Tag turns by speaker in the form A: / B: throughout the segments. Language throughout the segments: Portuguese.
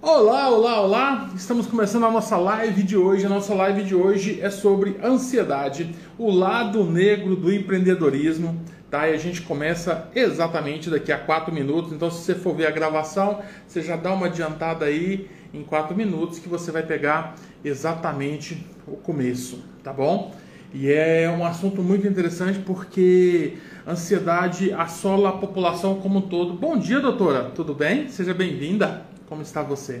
A: Olá, olá, olá! Estamos começando a nossa live de hoje. A nossa live de hoje é sobre ansiedade, o lado negro do empreendedorismo, tá? E a gente começa exatamente daqui a quatro minutos. Então, se você for ver a gravação, você já dá uma adiantada aí em quatro minutos que você vai pegar exatamente o começo, tá bom? E é um assunto muito interessante porque ansiedade assola a população como um todo. Bom dia, doutora, tudo bem? Seja bem-vinda. Como está você?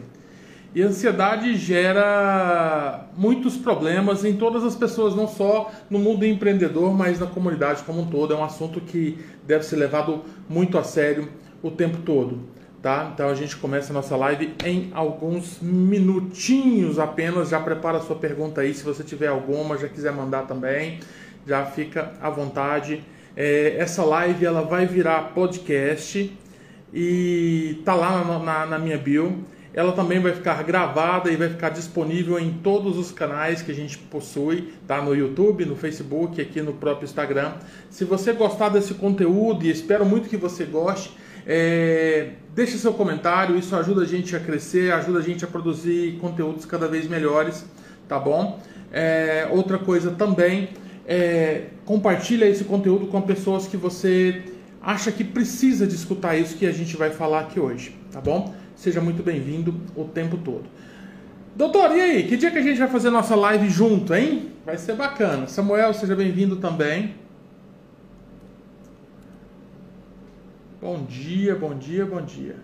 A: E a ansiedade gera muitos problemas em todas as pessoas, não só no mundo empreendedor, mas na comunidade como um todo. É um assunto que deve ser levado muito a sério o tempo todo tá? Então a gente começa a nossa live em alguns minutinhos apenas. Já prepara a sua pergunta aí, se você tiver alguma, já quiser mandar também, já fica à vontade. É, essa live ela vai virar podcast e tá lá na, na, na minha bio. Ela também vai ficar gravada e vai ficar disponível em todos os canais que a gente possui, tá? No YouTube, no Facebook, aqui no próprio Instagram. Se você gostar desse conteúdo e espero muito que você goste, é, deixe seu comentário, isso ajuda a gente a crescer, ajuda a gente a produzir conteúdos cada vez melhores, tá bom? É, outra coisa também, é, compartilha esse conteúdo com pessoas que você acha que precisa de escutar isso que a gente vai falar aqui hoje, tá bom? Seja muito bem-vindo o tempo todo. Doutor, e aí? Que dia que a gente vai fazer nossa live junto, hein? Vai ser bacana. Samuel, seja bem-vindo também. Bom dia, bom dia, bom dia.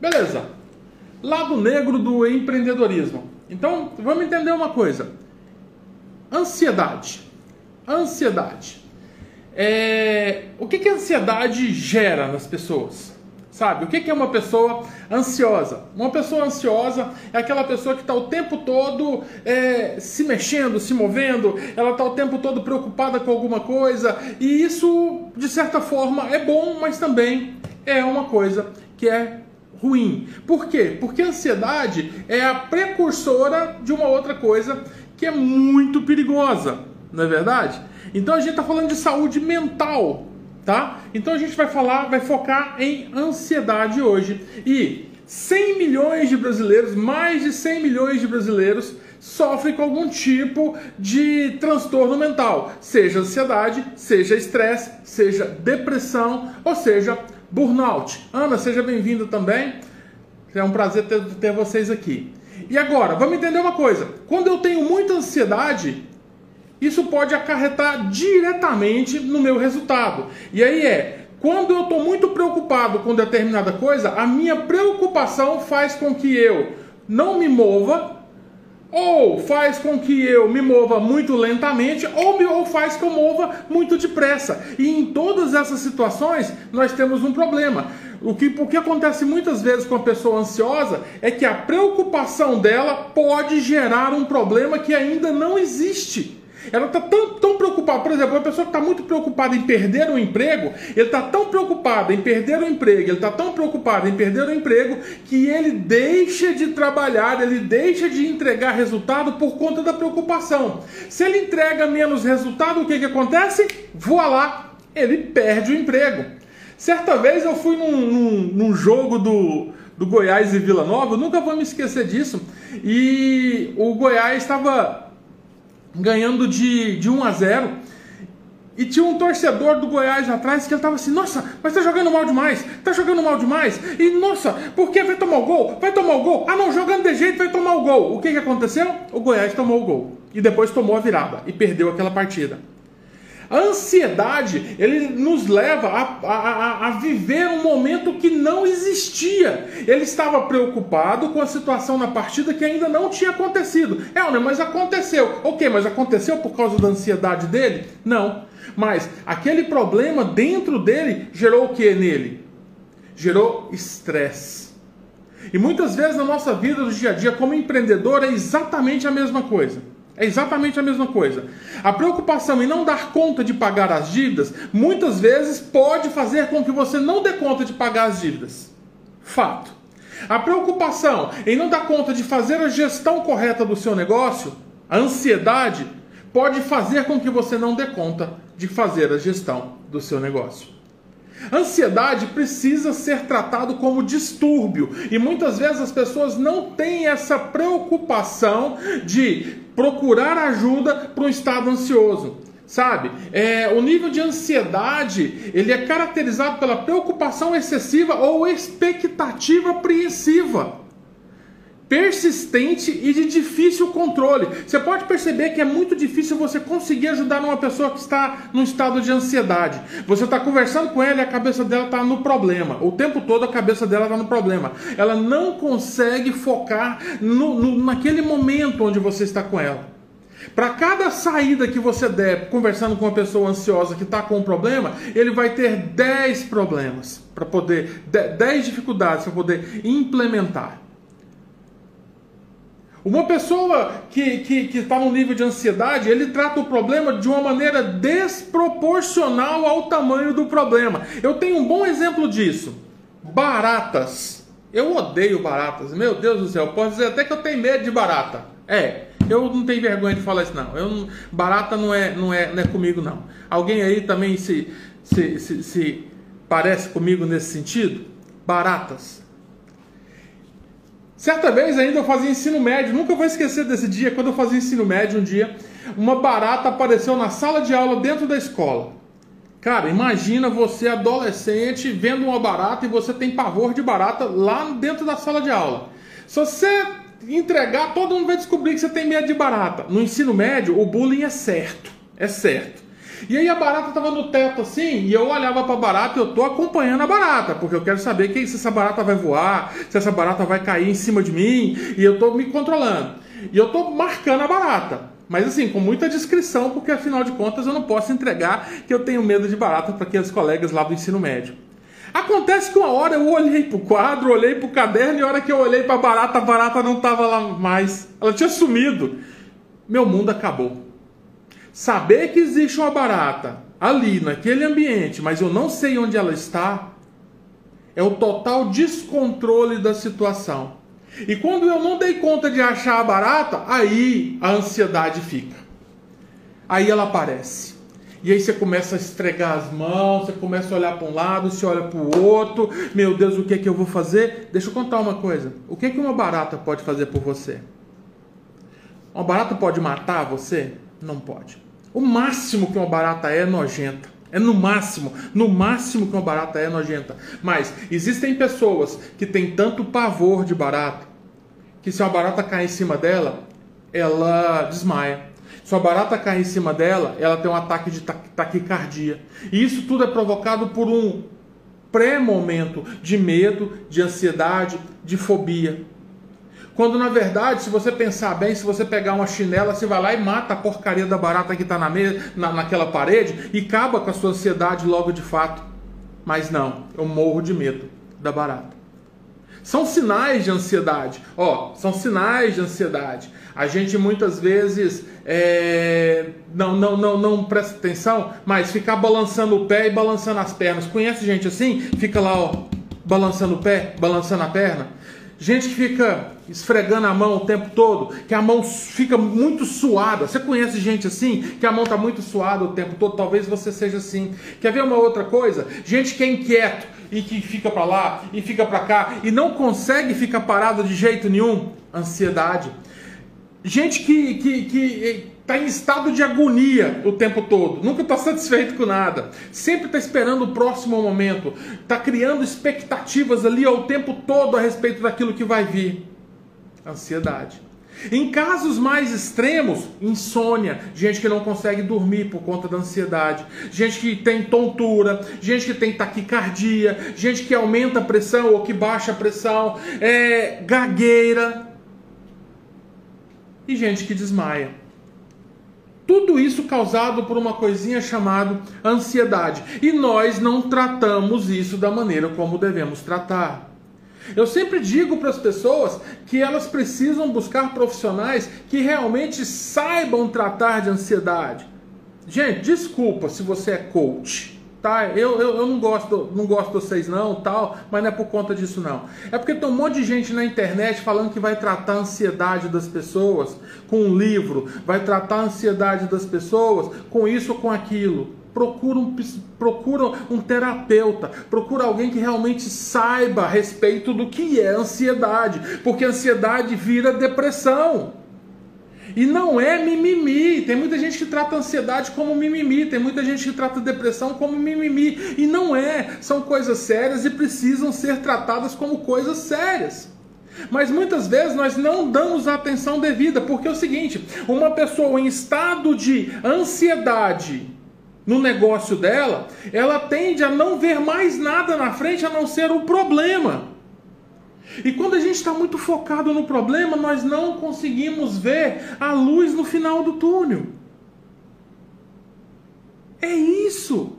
A: Beleza. Lado negro do empreendedorismo. Então, vamos entender uma coisa. Ansiedade. Ansiedade. É... O que, que a ansiedade gera nas pessoas? Sabe? O que é uma pessoa ansiosa? Uma pessoa ansiosa é aquela pessoa que está o tempo todo é, se mexendo, se movendo, ela está o tempo todo preocupada com alguma coisa, e isso, de certa forma, é bom, mas também é uma coisa que é ruim. Por quê? Porque a ansiedade é a precursora de uma outra coisa que é muito perigosa, não é verdade? Então a gente está falando de saúde mental tá? Então a gente vai falar, vai focar em ansiedade hoje. E 100 milhões de brasileiros, mais de 100 milhões de brasileiros sofrem com algum tipo de transtorno mental, seja ansiedade, seja estresse, seja depressão, ou seja, burnout. Ana, seja bem-vinda também. É um prazer ter, ter vocês aqui. E agora, vamos entender uma coisa. Quando eu tenho muita ansiedade, isso pode acarretar diretamente no meu resultado. E aí é, quando eu estou muito preocupado com determinada coisa, a minha preocupação faz com que eu não me mova, ou faz com que eu me mova muito lentamente, ou, me, ou faz que eu mova muito depressa. E em todas essas situações, nós temos um problema. O que, o que acontece muitas vezes com a pessoa ansiosa é que a preocupação dela pode gerar um problema que ainda não existe. Ela está tão, tão preocupada, por exemplo, uma pessoa que está muito preocupada em perder o emprego, ele está tão preocupado em perder o emprego, ele está tão preocupado em perder o emprego, que ele deixa de trabalhar, ele deixa de entregar resultado por conta da preocupação. Se ele entrega menos resultado, o que, que acontece? Voa lá, ele perde o emprego. Certa vez eu fui num, num, num jogo do, do Goiás e Vila Nova, nunca vou me esquecer disso, e o Goiás estava ganhando de, de 1 a 0. E tinha um torcedor do Goiás atrás que ele tava assim, nossa, mas tá jogando mal demais, tá jogando mal demais. E nossa, por que vai tomar o gol? Vai tomar o gol? Ah não, jogando de jeito vai tomar o gol. O que, que aconteceu? O Goiás tomou o gol. E depois tomou a virada e perdeu aquela partida. A ansiedade, ele nos leva a, a, a, viver um momento que não existia. Ele estava preocupado com a situação na partida que ainda não tinha acontecido. É, mas aconteceu. Ok, mas aconteceu por causa da ansiedade dele? Não. Mas aquele problema dentro dele gerou o que nele? Gerou estresse. E muitas vezes na nossa vida do dia a dia, como empreendedor, é exatamente a mesma coisa. É exatamente a mesma coisa. A preocupação em não dar conta de pagar as dívidas muitas vezes pode fazer com que você não dê conta de pagar as dívidas. Fato. A preocupação em não dar conta de fazer a gestão correta do seu negócio, a ansiedade, pode fazer com que você não dê conta de fazer a gestão do seu negócio. Ansiedade precisa ser tratado como distúrbio e muitas vezes as pessoas não têm essa preocupação de procurar ajuda para um estado ansioso. Sabe, é, o nível de ansiedade ele é caracterizado pela preocupação excessiva ou expectativa apreensiva persistente e de difícil controle. Você pode perceber que é muito difícil você conseguir ajudar uma pessoa que está num estado de ansiedade. Você está conversando com ela e a cabeça dela está no problema. O tempo todo a cabeça dela está no problema. Ela não consegue focar no, no, naquele momento onde você está com ela. Para cada saída que você der conversando com uma pessoa ansiosa que está com um problema, ele vai ter 10 problemas para poder, 10 dificuldades para poder implementar. Uma pessoa que está que, que tá num nível de ansiedade, ele trata o problema de uma maneira desproporcional ao tamanho do problema. Eu tenho um bom exemplo disso. Baratas. Eu odeio baratas. Meu Deus do céu, posso dizer até que eu tenho medo de barata. É, eu não tenho vergonha de falar isso não. Eu barata não é, não é, não é comigo não. Alguém aí também se, se, se, se parece comigo nesse sentido? Baratas. Certa vez ainda eu fazia ensino médio, nunca vou esquecer desse dia, quando eu fazia ensino médio um dia, uma barata apareceu na sala de aula dentro da escola. Cara, imagina você adolescente vendo uma barata e você tem pavor de barata lá dentro da sala de aula. Se você entregar, todo mundo vai descobrir que você tem medo de barata. No ensino médio, o bullying é certo, é certo. E aí a barata estava no teto assim, e eu olhava para a barata e eu tô acompanhando a barata, porque eu quero saber se essa barata vai voar, se essa barata vai cair em cima de mim, e eu tô me controlando. E eu tô marcando a barata. Mas assim, com muita discrição, porque afinal de contas eu não posso entregar que eu tenho medo de barata para aqueles colegas lá do ensino médio. Acontece que uma hora eu olhei para o quadro, olhei para o caderno, e a hora que eu olhei para a barata, a barata não estava lá mais. Ela tinha sumido. Meu mundo acabou. Saber que existe uma barata ali, naquele ambiente, mas eu não sei onde ela está, é o total descontrole da situação. E quando eu não dei conta de achar a barata, aí a ansiedade fica. Aí ela aparece. E aí você começa a estregar as mãos, você começa a olhar para um lado, você olha para o outro. Meu Deus, o que é que eu vou fazer? Deixa eu contar uma coisa. O que é que uma barata pode fazer por você? Uma barata pode matar você? Não pode. O máximo que uma barata é nojenta. É no máximo, no máximo que uma barata é nojenta. Mas existem pessoas que têm tanto pavor de barata que se uma barata cair em cima dela, ela desmaia. Se uma barata cair em cima dela, ela tem um ataque de taquicardia. E isso tudo é provocado por um pré-momento de medo, de ansiedade, de fobia. Quando na verdade, se você pensar bem, se você pegar uma chinela, você vai lá e mata a porcaria da barata que está na, na, naquela parede e acaba com a sua ansiedade logo de fato. Mas não, eu morro de medo da barata. São sinais de ansiedade. Ó, são sinais de ansiedade. A gente muitas vezes é, não, não, não, não presta atenção, mas ficar balançando o pé e balançando as pernas. Conhece gente assim? Fica lá, ó, balançando o pé, balançando a perna. Gente que fica esfregando a mão o tempo todo, que a mão fica muito suada. Você conhece gente assim, que a mão está muito suada o tempo todo? Talvez você seja assim. Quer ver uma outra coisa? Gente que é inquieto e que fica para lá e fica para cá e não consegue ficar parado de jeito nenhum. Ansiedade. Gente que, que, que está em estado de agonia o tempo todo, nunca está satisfeito com nada, sempre está esperando o próximo momento, está criando expectativas ali ao tempo todo a respeito daquilo que vai vir. Ansiedade. Em casos mais extremos, insônia, gente que não consegue dormir por conta da ansiedade, gente que tem tontura, gente que tem taquicardia, gente que aumenta a pressão ou que baixa a pressão, é, gagueira. E gente que desmaia. Tudo isso causado por uma coisinha chamada ansiedade. E nós não tratamos isso da maneira como devemos tratar. Eu sempre digo para as pessoas que elas precisam buscar profissionais que realmente saibam tratar de ansiedade. Gente, desculpa se você é coach tá? Eu, eu, eu não gosto, não gosto de vocês não, tal, mas não é por conta disso não. É porque tem um monte de gente na internet falando que vai tratar a ansiedade das pessoas com um livro, vai tratar a ansiedade das pessoas com isso ou com aquilo. Procura um, procura um terapeuta, procura alguém que realmente saiba a respeito do que é ansiedade, porque ansiedade vira depressão. E não é mimimi. Tem muita gente que trata ansiedade como mimimi, tem muita gente que trata depressão como mimimi. E não é. São coisas sérias e precisam ser tratadas como coisas sérias. Mas muitas vezes nós não damos a atenção devida, porque é o seguinte: uma pessoa em estado de ansiedade no negócio dela, ela tende a não ver mais nada na frente a não ser o problema. E quando a gente está muito focado no problema, nós não conseguimos ver a luz no final do túnel. É isso.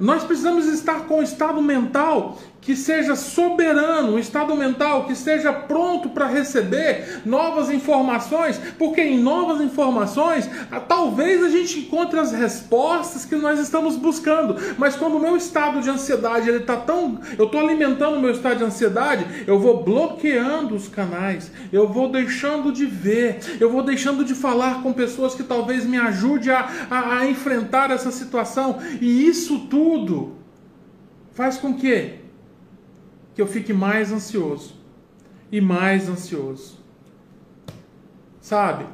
A: Nós precisamos estar com o estado mental que seja soberano, um estado mental que esteja pronto para receber novas informações, porque em novas informações talvez a gente encontre as respostas que nós estamos buscando. Mas quando o meu estado de ansiedade ele está tão, eu estou alimentando o meu estado de ansiedade, eu vou bloqueando os canais, eu vou deixando de ver, eu vou deixando de falar com pessoas que talvez me ajude a, a, a enfrentar essa situação. E isso tudo faz com que que eu fique mais ansioso e mais ansioso. Sabe?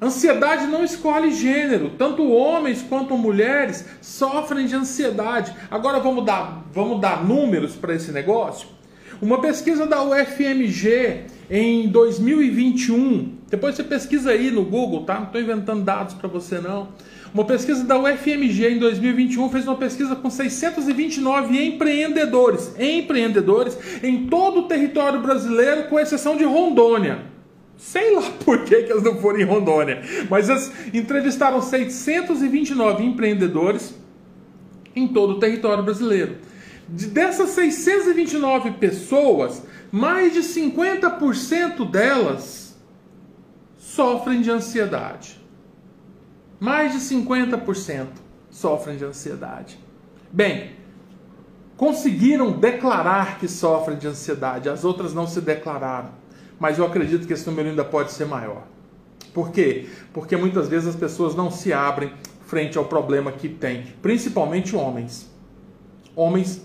A: Ansiedade não escolhe gênero, tanto homens quanto mulheres sofrem de ansiedade. Agora vamos dar, vamos dar números para esse negócio? Uma pesquisa da UFMG em 2021, depois você pesquisa aí no Google, tá? Não estou inventando dados para você não. Uma pesquisa da UFMG em 2021 fez uma pesquisa com 629 empreendedores, empreendedores em todo o território brasileiro, com exceção de Rondônia. Sei lá por que, que não foram em Rondônia, mas elas entrevistaram 629 empreendedores em todo o território brasileiro. De dessas 629 pessoas, mais de 50% delas sofrem de ansiedade. Mais de 50% sofrem de ansiedade. Bem, conseguiram declarar que sofrem de ansiedade, as outras não se declararam. Mas eu acredito que esse número ainda pode ser maior. Por quê? Porque muitas vezes as pessoas não se abrem frente ao problema que tem, principalmente homens. Homens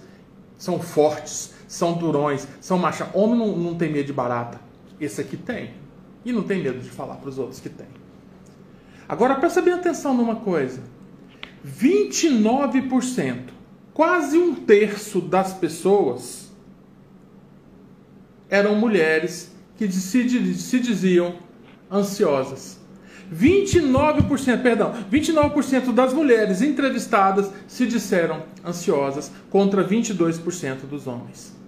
A: são fortes, são durões, são machos. Homem não, não tem medo de barata. Esse aqui tem. E não tem medo de falar para os outros que tem. Agora presta bem atenção numa coisa: 29%, quase um terço das pessoas eram mulheres que se, se diziam ansiosas. 29%, perdão, 29% das mulheres entrevistadas se disseram ansiosas contra 22% dos homens.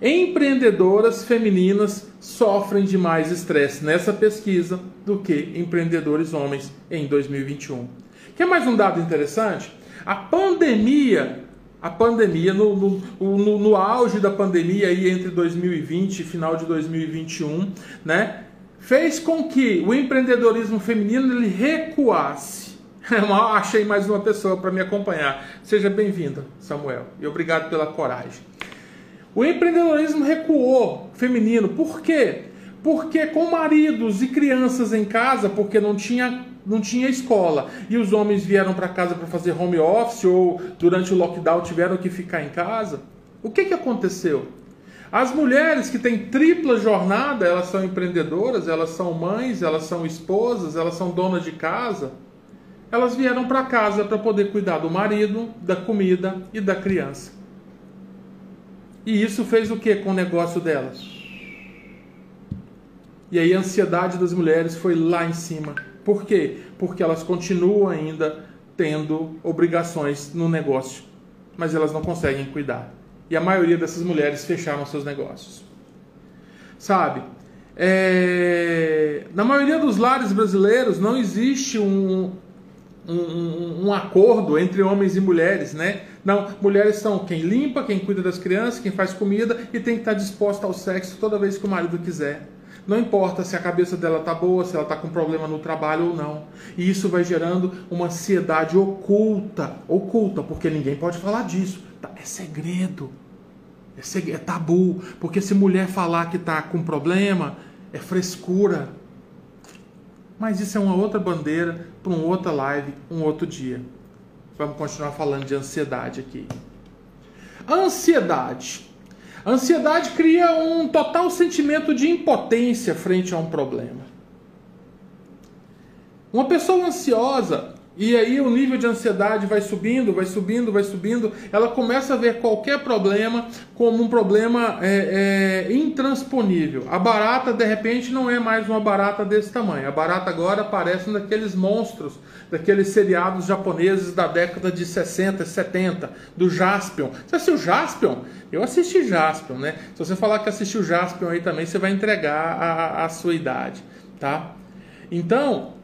A: Empreendedoras femininas sofrem de mais estresse nessa pesquisa do que empreendedores homens em 2021. Quer mais um dado interessante? A pandemia, a pandemia no, no, no, no auge da pandemia aí entre 2020 e final de 2021, né, fez com que o empreendedorismo feminino ele recuasse. Achei mais uma pessoa para me acompanhar. Seja bem-vinda, Samuel, e obrigado pela coragem. O empreendedorismo recuou feminino. Por quê? Porque com maridos e crianças em casa, porque não tinha, não tinha escola, e os homens vieram para casa para fazer home office ou durante o lockdown tiveram que ficar em casa, o que, que aconteceu? As mulheres que têm tripla jornada, elas são empreendedoras, elas são mães, elas são esposas, elas são donas de casa. Elas vieram para casa para poder cuidar do marido, da comida e da criança. E isso fez o que com o negócio delas? E aí a ansiedade das mulheres foi lá em cima. Por quê? Porque elas continuam ainda tendo obrigações no negócio, mas elas não conseguem cuidar. E a maioria dessas mulheres fecharam seus negócios. Sabe? É... Na maioria dos lares brasileiros não existe um, um, um, acordo entre homens e mulheres, né? Não, mulheres são quem limpa, quem cuida das crianças, quem faz comida e tem que estar disposta ao sexo toda vez que o marido quiser. Não importa se a cabeça dela tá boa, se ela tá com problema no trabalho ou não. E isso vai gerando uma ansiedade oculta, oculta, porque ninguém pode falar disso. Tá, é segredo. É, é tabu, porque se mulher falar que tá com problema, é frescura. Mas isso é uma outra bandeira para uma outra live, um outro dia. Vamos continuar falando de ansiedade aqui. Ansiedade. A ansiedade cria um total sentimento de impotência frente a um problema. Uma pessoa ansiosa, e aí o nível de ansiedade vai subindo, vai subindo, vai subindo. Ela começa a ver qualquer problema como um problema é, é, intransponível. A barata, de repente, não é mais uma barata desse tamanho. A barata agora parece um daqueles monstros, daqueles seriados japoneses da década de 60, 70, do Jaspion. Você assistiu Jaspion? Eu assisti Jaspion, né? Se você falar que assistiu Jaspion aí também, você vai entregar a, a sua idade, tá? Então,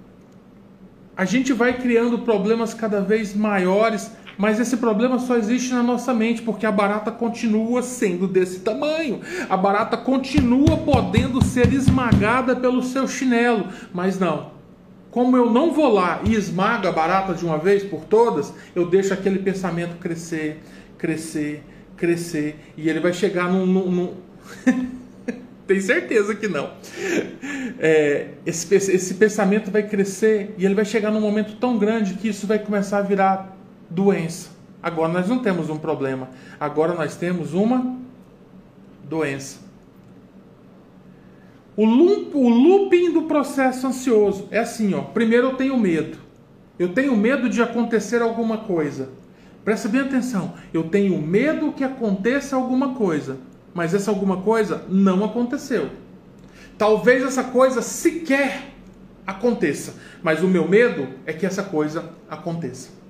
A: a gente vai criando problemas cada vez maiores, mas esse problema só existe na nossa mente, porque a barata continua sendo desse tamanho. A barata continua podendo ser esmagada pelo seu chinelo, mas não. Como eu não vou lá e esmago a barata de uma vez por todas, eu deixo aquele pensamento crescer, crescer, crescer, e ele vai chegar num. num, num... Tenho certeza que não. É, esse, esse pensamento vai crescer e ele vai chegar num momento tão grande que isso vai começar a virar doença. Agora nós não temos um problema, agora nós temos uma doença. O, loop, o looping do processo ansioso é assim: ó. primeiro eu tenho medo. Eu tenho medo de acontecer alguma coisa. Presta bem atenção. Eu tenho medo que aconteça alguma coisa mas essa alguma coisa não aconteceu. Talvez essa coisa sequer aconteça, mas o meu medo é que essa coisa aconteça.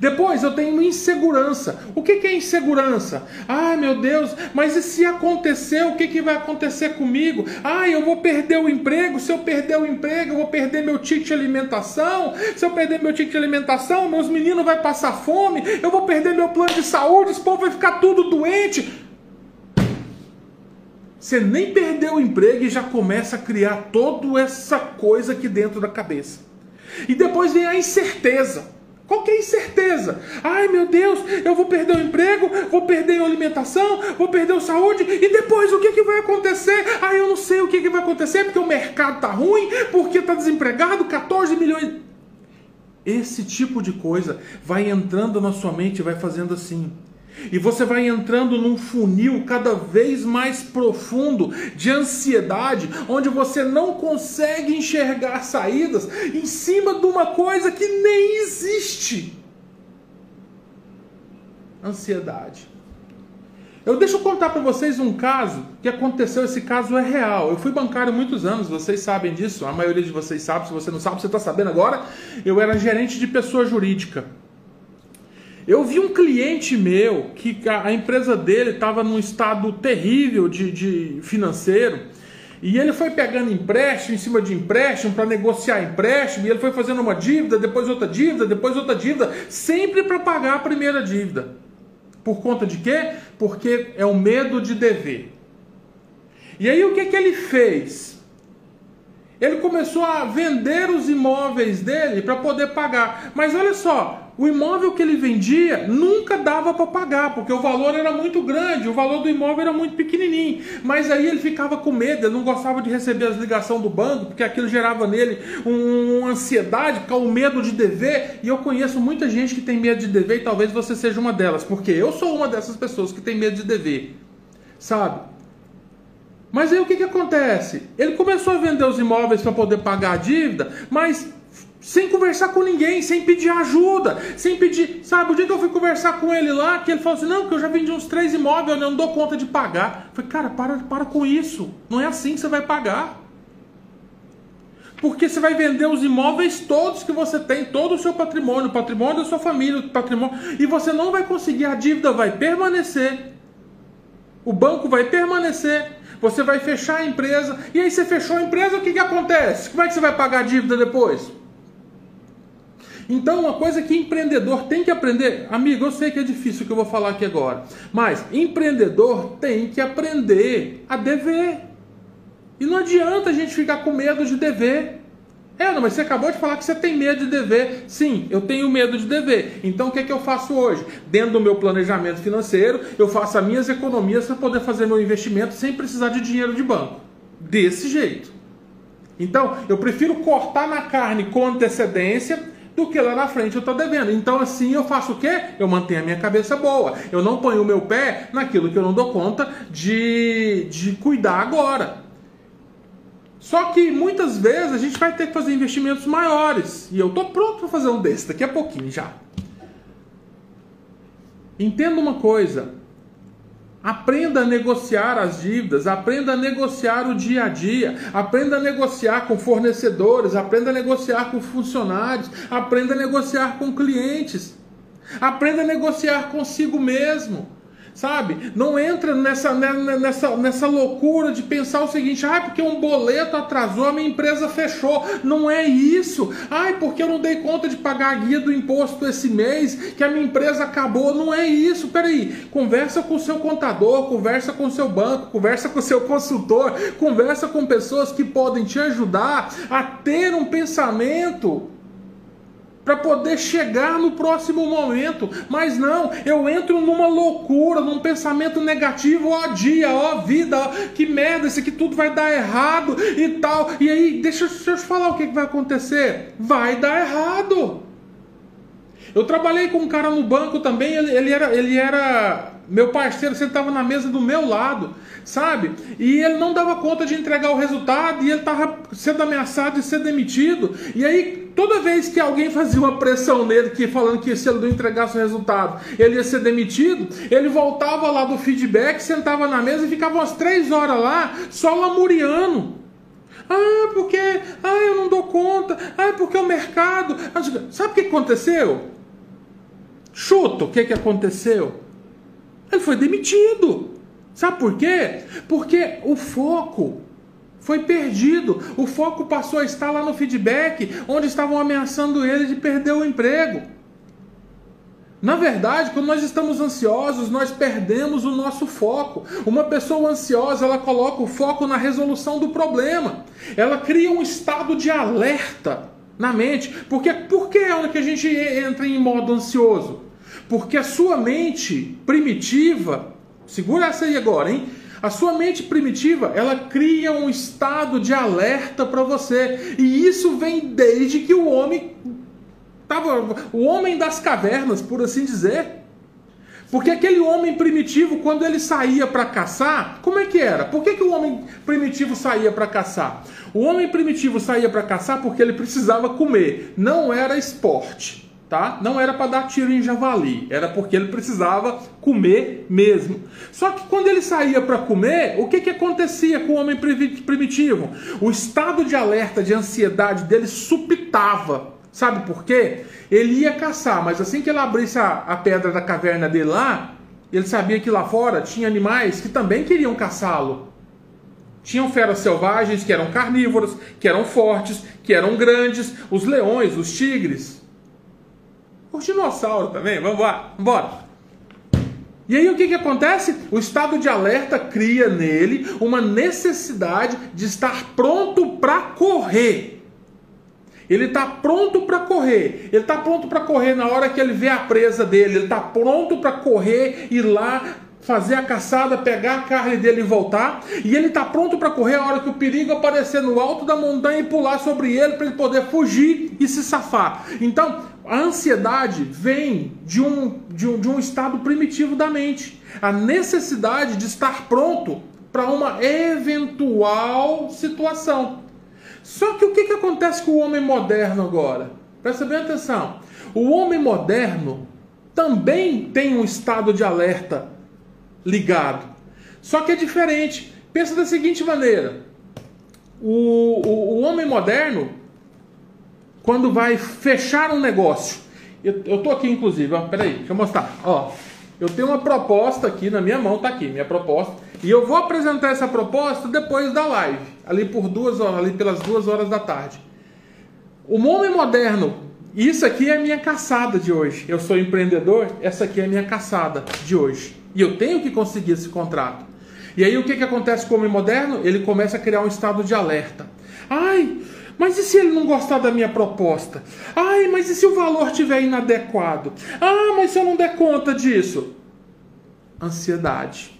A: Depois eu tenho insegurança. O que, é insegurança? Ai meu Deus, mas e se acontecer, o que, que vai acontecer comigo? Ai, eu vou perder o emprego. Se eu perder o emprego, eu vou perder meu ticket de alimentação. Se eu perder meu ticket de alimentação, meus meninos vão passar fome. Eu vou perder meu plano de saúde, esse povo vai ficar tudo doente. Você nem perdeu o emprego e já começa a criar toda essa coisa aqui dentro da cabeça. E depois vem a incerteza. Qual que é a incerteza? Ai meu Deus, eu vou perder o emprego, vou perder a alimentação, vou perder a saúde, e depois o que, que vai acontecer? Ai, eu não sei o que, que vai acontecer, porque o mercado tá ruim, porque tá desempregado, 14 milhões. Esse tipo de coisa vai entrando na sua mente e vai fazendo assim. E você vai entrando num funil cada vez mais profundo de ansiedade, onde você não consegue enxergar saídas em cima de uma coisa que nem existe. Ansiedade. Eu deixo contar para vocês um caso que aconteceu. Esse caso é real. Eu fui bancário muitos anos, vocês sabem disso. A maioria de vocês sabe. Se você não sabe, você está sabendo agora. Eu era gerente de pessoa jurídica. Eu vi um cliente meu que a empresa dele estava num estado terrível de, de, financeiro e ele foi pegando empréstimo em cima de empréstimo para negociar empréstimo e ele foi fazendo uma dívida, depois outra dívida, depois outra dívida, sempre para pagar a primeira dívida. Por conta de quê? Porque é o medo de dever. E aí o que, que ele fez? Ele começou a vender os imóveis dele para poder pagar. Mas olha só, o imóvel que ele vendia nunca dava para pagar, porque o valor era muito grande, o valor do imóvel era muito pequenininho. Mas aí ele ficava com medo, ele não gostava de receber as ligações do banco, porque aquilo gerava nele um, uma ansiedade, o um medo de dever. E eu conheço muita gente que tem medo de dever e talvez você seja uma delas, porque eu sou uma dessas pessoas que tem medo de dever, sabe? Mas aí o que, que acontece? Ele começou a vender os imóveis para poder pagar a dívida, mas sem conversar com ninguém, sem pedir ajuda, sem pedir. Sabe, o dia que eu fui conversar com ele lá, que ele falou assim: não, que eu já vendi uns três imóveis, eu não dou conta de pagar. Eu falei, cara, para, para com isso. Não é assim que você vai pagar. Porque você vai vender os imóveis todos que você tem, todo o seu patrimônio, o patrimônio da sua família, o patrimônio, e você não vai conseguir, a dívida vai permanecer. O banco vai permanecer. Você vai fechar a empresa. E aí você fechou a empresa, o que, que acontece? Como é que você vai pagar a dívida depois? Então, uma coisa que empreendedor tem que aprender, amigo, eu sei que é difícil o que eu vou falar aqui agora, mas empreendedor tem que aprender a dever. E não adianta a gente ficar com medo de dever. É, não, mas você acabou de falar que você tem medo de dever. Sim, eu tenho medo de dever. Então o que, é que eu faço hoje? Dentro do meu planejamento financeiro, eu faço as minhas economias para poder fazer meu investimento sem precisar de dinheiro de banco. Desse jeito. Então, eu prefiro cortar na carne com antecedência do que lá na frente eu estou devendo. Então, assim, eu faço o quê? Eu mantenho a minha cabeça boa. Eu não ponho o meu pé naquilo que eu não dou conta de, de cuidar agora. Só que muitas vezes a gente vai ter que fazer investimentos maiores. E eu estou pronto para fazer um desse daqui a pouquinho já. Entenda uma coisa. Aprenda a negociar as dívidas, aprenda a negociar o dia a dia, aprenda a negociar com fornecedores, aprenda a negociar com funcionários, aprenda a negociar com clientes, aprenda a negociar consigo mesmo. Sabe? Não entra nessa, né, né, nessa, nessa loucura de pensar o seguinte: ah, porque um boleto atrasou, a minha empresa fechou. Não é isso. Ai, porque eu não dei conta de pagar a guia do imposto esse mês, que a minha empresa acabou. Não é isso. Peraí, conversa com o seu contador, conversa com o seu banco, conversa com o seu consultor, conversa com pessoas que podem te ajudar a ter um pensamento para poder chegar no próximo momento. Mas não, eu entro numa loucura, num pensamento negativo, ó dia, ó vida, ó, que merda, isso aqui tudo vai dar errado e tal. E aí, deixa, deixa eu te falar o que, que vai acontecer. Vai dar errado. Eu trabalhei com um cara no banco também, ele, ele era, ele era meu parceiro, sentava na mesa do meu lado, sabe? E ele não dava conta de entregar o resultado e ele estava sendo ameaçado de ser demitido. E aí, toda vez que alguém fazia uma pressão nele, que falando que se ele não entregasse o resultado, ele ia ser demitido, ele voltava lá do feedback, sentava na mesa e ficava umas três horas lá, só lamuriando. Ah, porque ah, eu não dou conta. Ah, porque o mercado. Sabe o que aconteceu? Chuta o que, que aconteceu. Ele foi demitido. Sabe por quê? Porque o foco foi perdido. O foco passou a estar lá no feedback, onde estavam ameaçando ele de perder o emprego. Na verdade, quando nós estamos ansiosos, nós perdemos o nosso foco. Uma pessoa ansiosa, ela coloca o foco na resolução do problema. Ela cria um estado de alerta na mente. Porque por que é que a gente entra em modo ansioso? Porque a sua mente primitiva, segura essa aí agora, hein? A sua mente primitiva, ela cria um estado de alerta para você. E isso vem desde que o homem tava o homem das cavernas, por assim dizer. Porque aquele homem primitivo, quando ele saía para caçar, como é que era? Por que, que o homem primitivo saía para caçar? O homem primitivo saía para caçar porque ele precisava comer, não era esporte tá? Não era para dar tiro em javali, era porque ele precisava comer mesmo. Só que quando ele saía para comer, o que, que acontecia com o homem primitivo? O estado de alerta, de ansiedade dele supitava. Sabe por quê? Ele ia caçar, mas assim que ele abrisse a, a pedra da caverna dele lá, ele sabia que lá fora tinha animais que também queriam caçá-lo. Tinham feras selvagens que eram carnívoros, que eram fortes, que eram grandes, os leões, os tigres. O dinossauro também, vamos embora, embora. E aí o que, que acontece? O estado de alerta cria nele uma necessidade de estar pronto para correr. Ele está pronto para correr. Ele está pronto para correr na hora que ele vê a presa dele. Ele está pronto para correr, ir lá, fazer a caçada, pegar a carne dele e voltar. E ele está pronto para correr a hora que o perigo aparecer no alto da montanha e pular sobre ele para ele poder fugir e se safar. Então, a ansiedade vem de um, de um, de um estado primitivo da mente. A necessidade de estar pronto para uma eventual situação. Só que o que, que acontece com o homem moderno agora? Presta bem atenção. O homem moderno também tem um estado de alerta ligado. Só que é diferente. Pensa da seguinte maneira: o, o, o homem moderno quando vai fechar um negócio. Eu, eu tô aqui, inclusive, ó, peraí, deixa eu mostrar. Ó, eu tenho uma proposta aqui na minha mão, tá aqui, minha proposta. E eu vou apresentar essa proposta depois da live, ali por duas horas, ali pelas duas horas da tarde. O homem moderno, isso aqui é a minha caçada de hoje. Eu sou empreendedor, essa aqui é a minha caçada de hoje. E eu tenho que conseguir esse contrato. E aí o que, que acontece com o homem moderno? Ele começa a criar um estado de alerta. Ai, mas e se ele não gostar da minha proposta? Ai, mas e se o valor estiver inadequado? Ah, mas se eu não der conta disso? Ansiedade.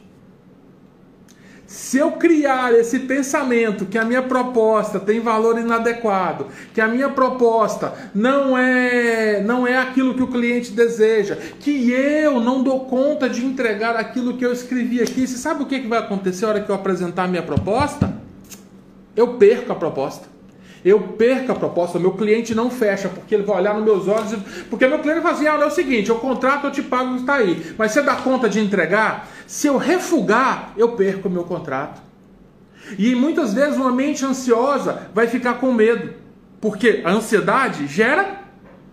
A: Se eu criar esse pensamento que a minha proposta tem valor inadequado, que a minha proposta não é não é aquilo que o cliente deseja, que eu não dou conta de entregar aquilo que eu escrevi aqui, você sabe o que vai acontecer na hora que eu apresentar a minha proposta? Eu perco a proposta. Eu perco a proposta, meu cliente não fecha, porque ele vai olhar nos meus olhos, porque meu cliente vai assim, ah, é o seguinte, o contrato eu te pago está aí, mas você dá conta de entregar? Se eu refugar, eu perco o meu contrato. E muitas vezes uma mente ansiosa vai ficar com medo, porque a ansiedade gera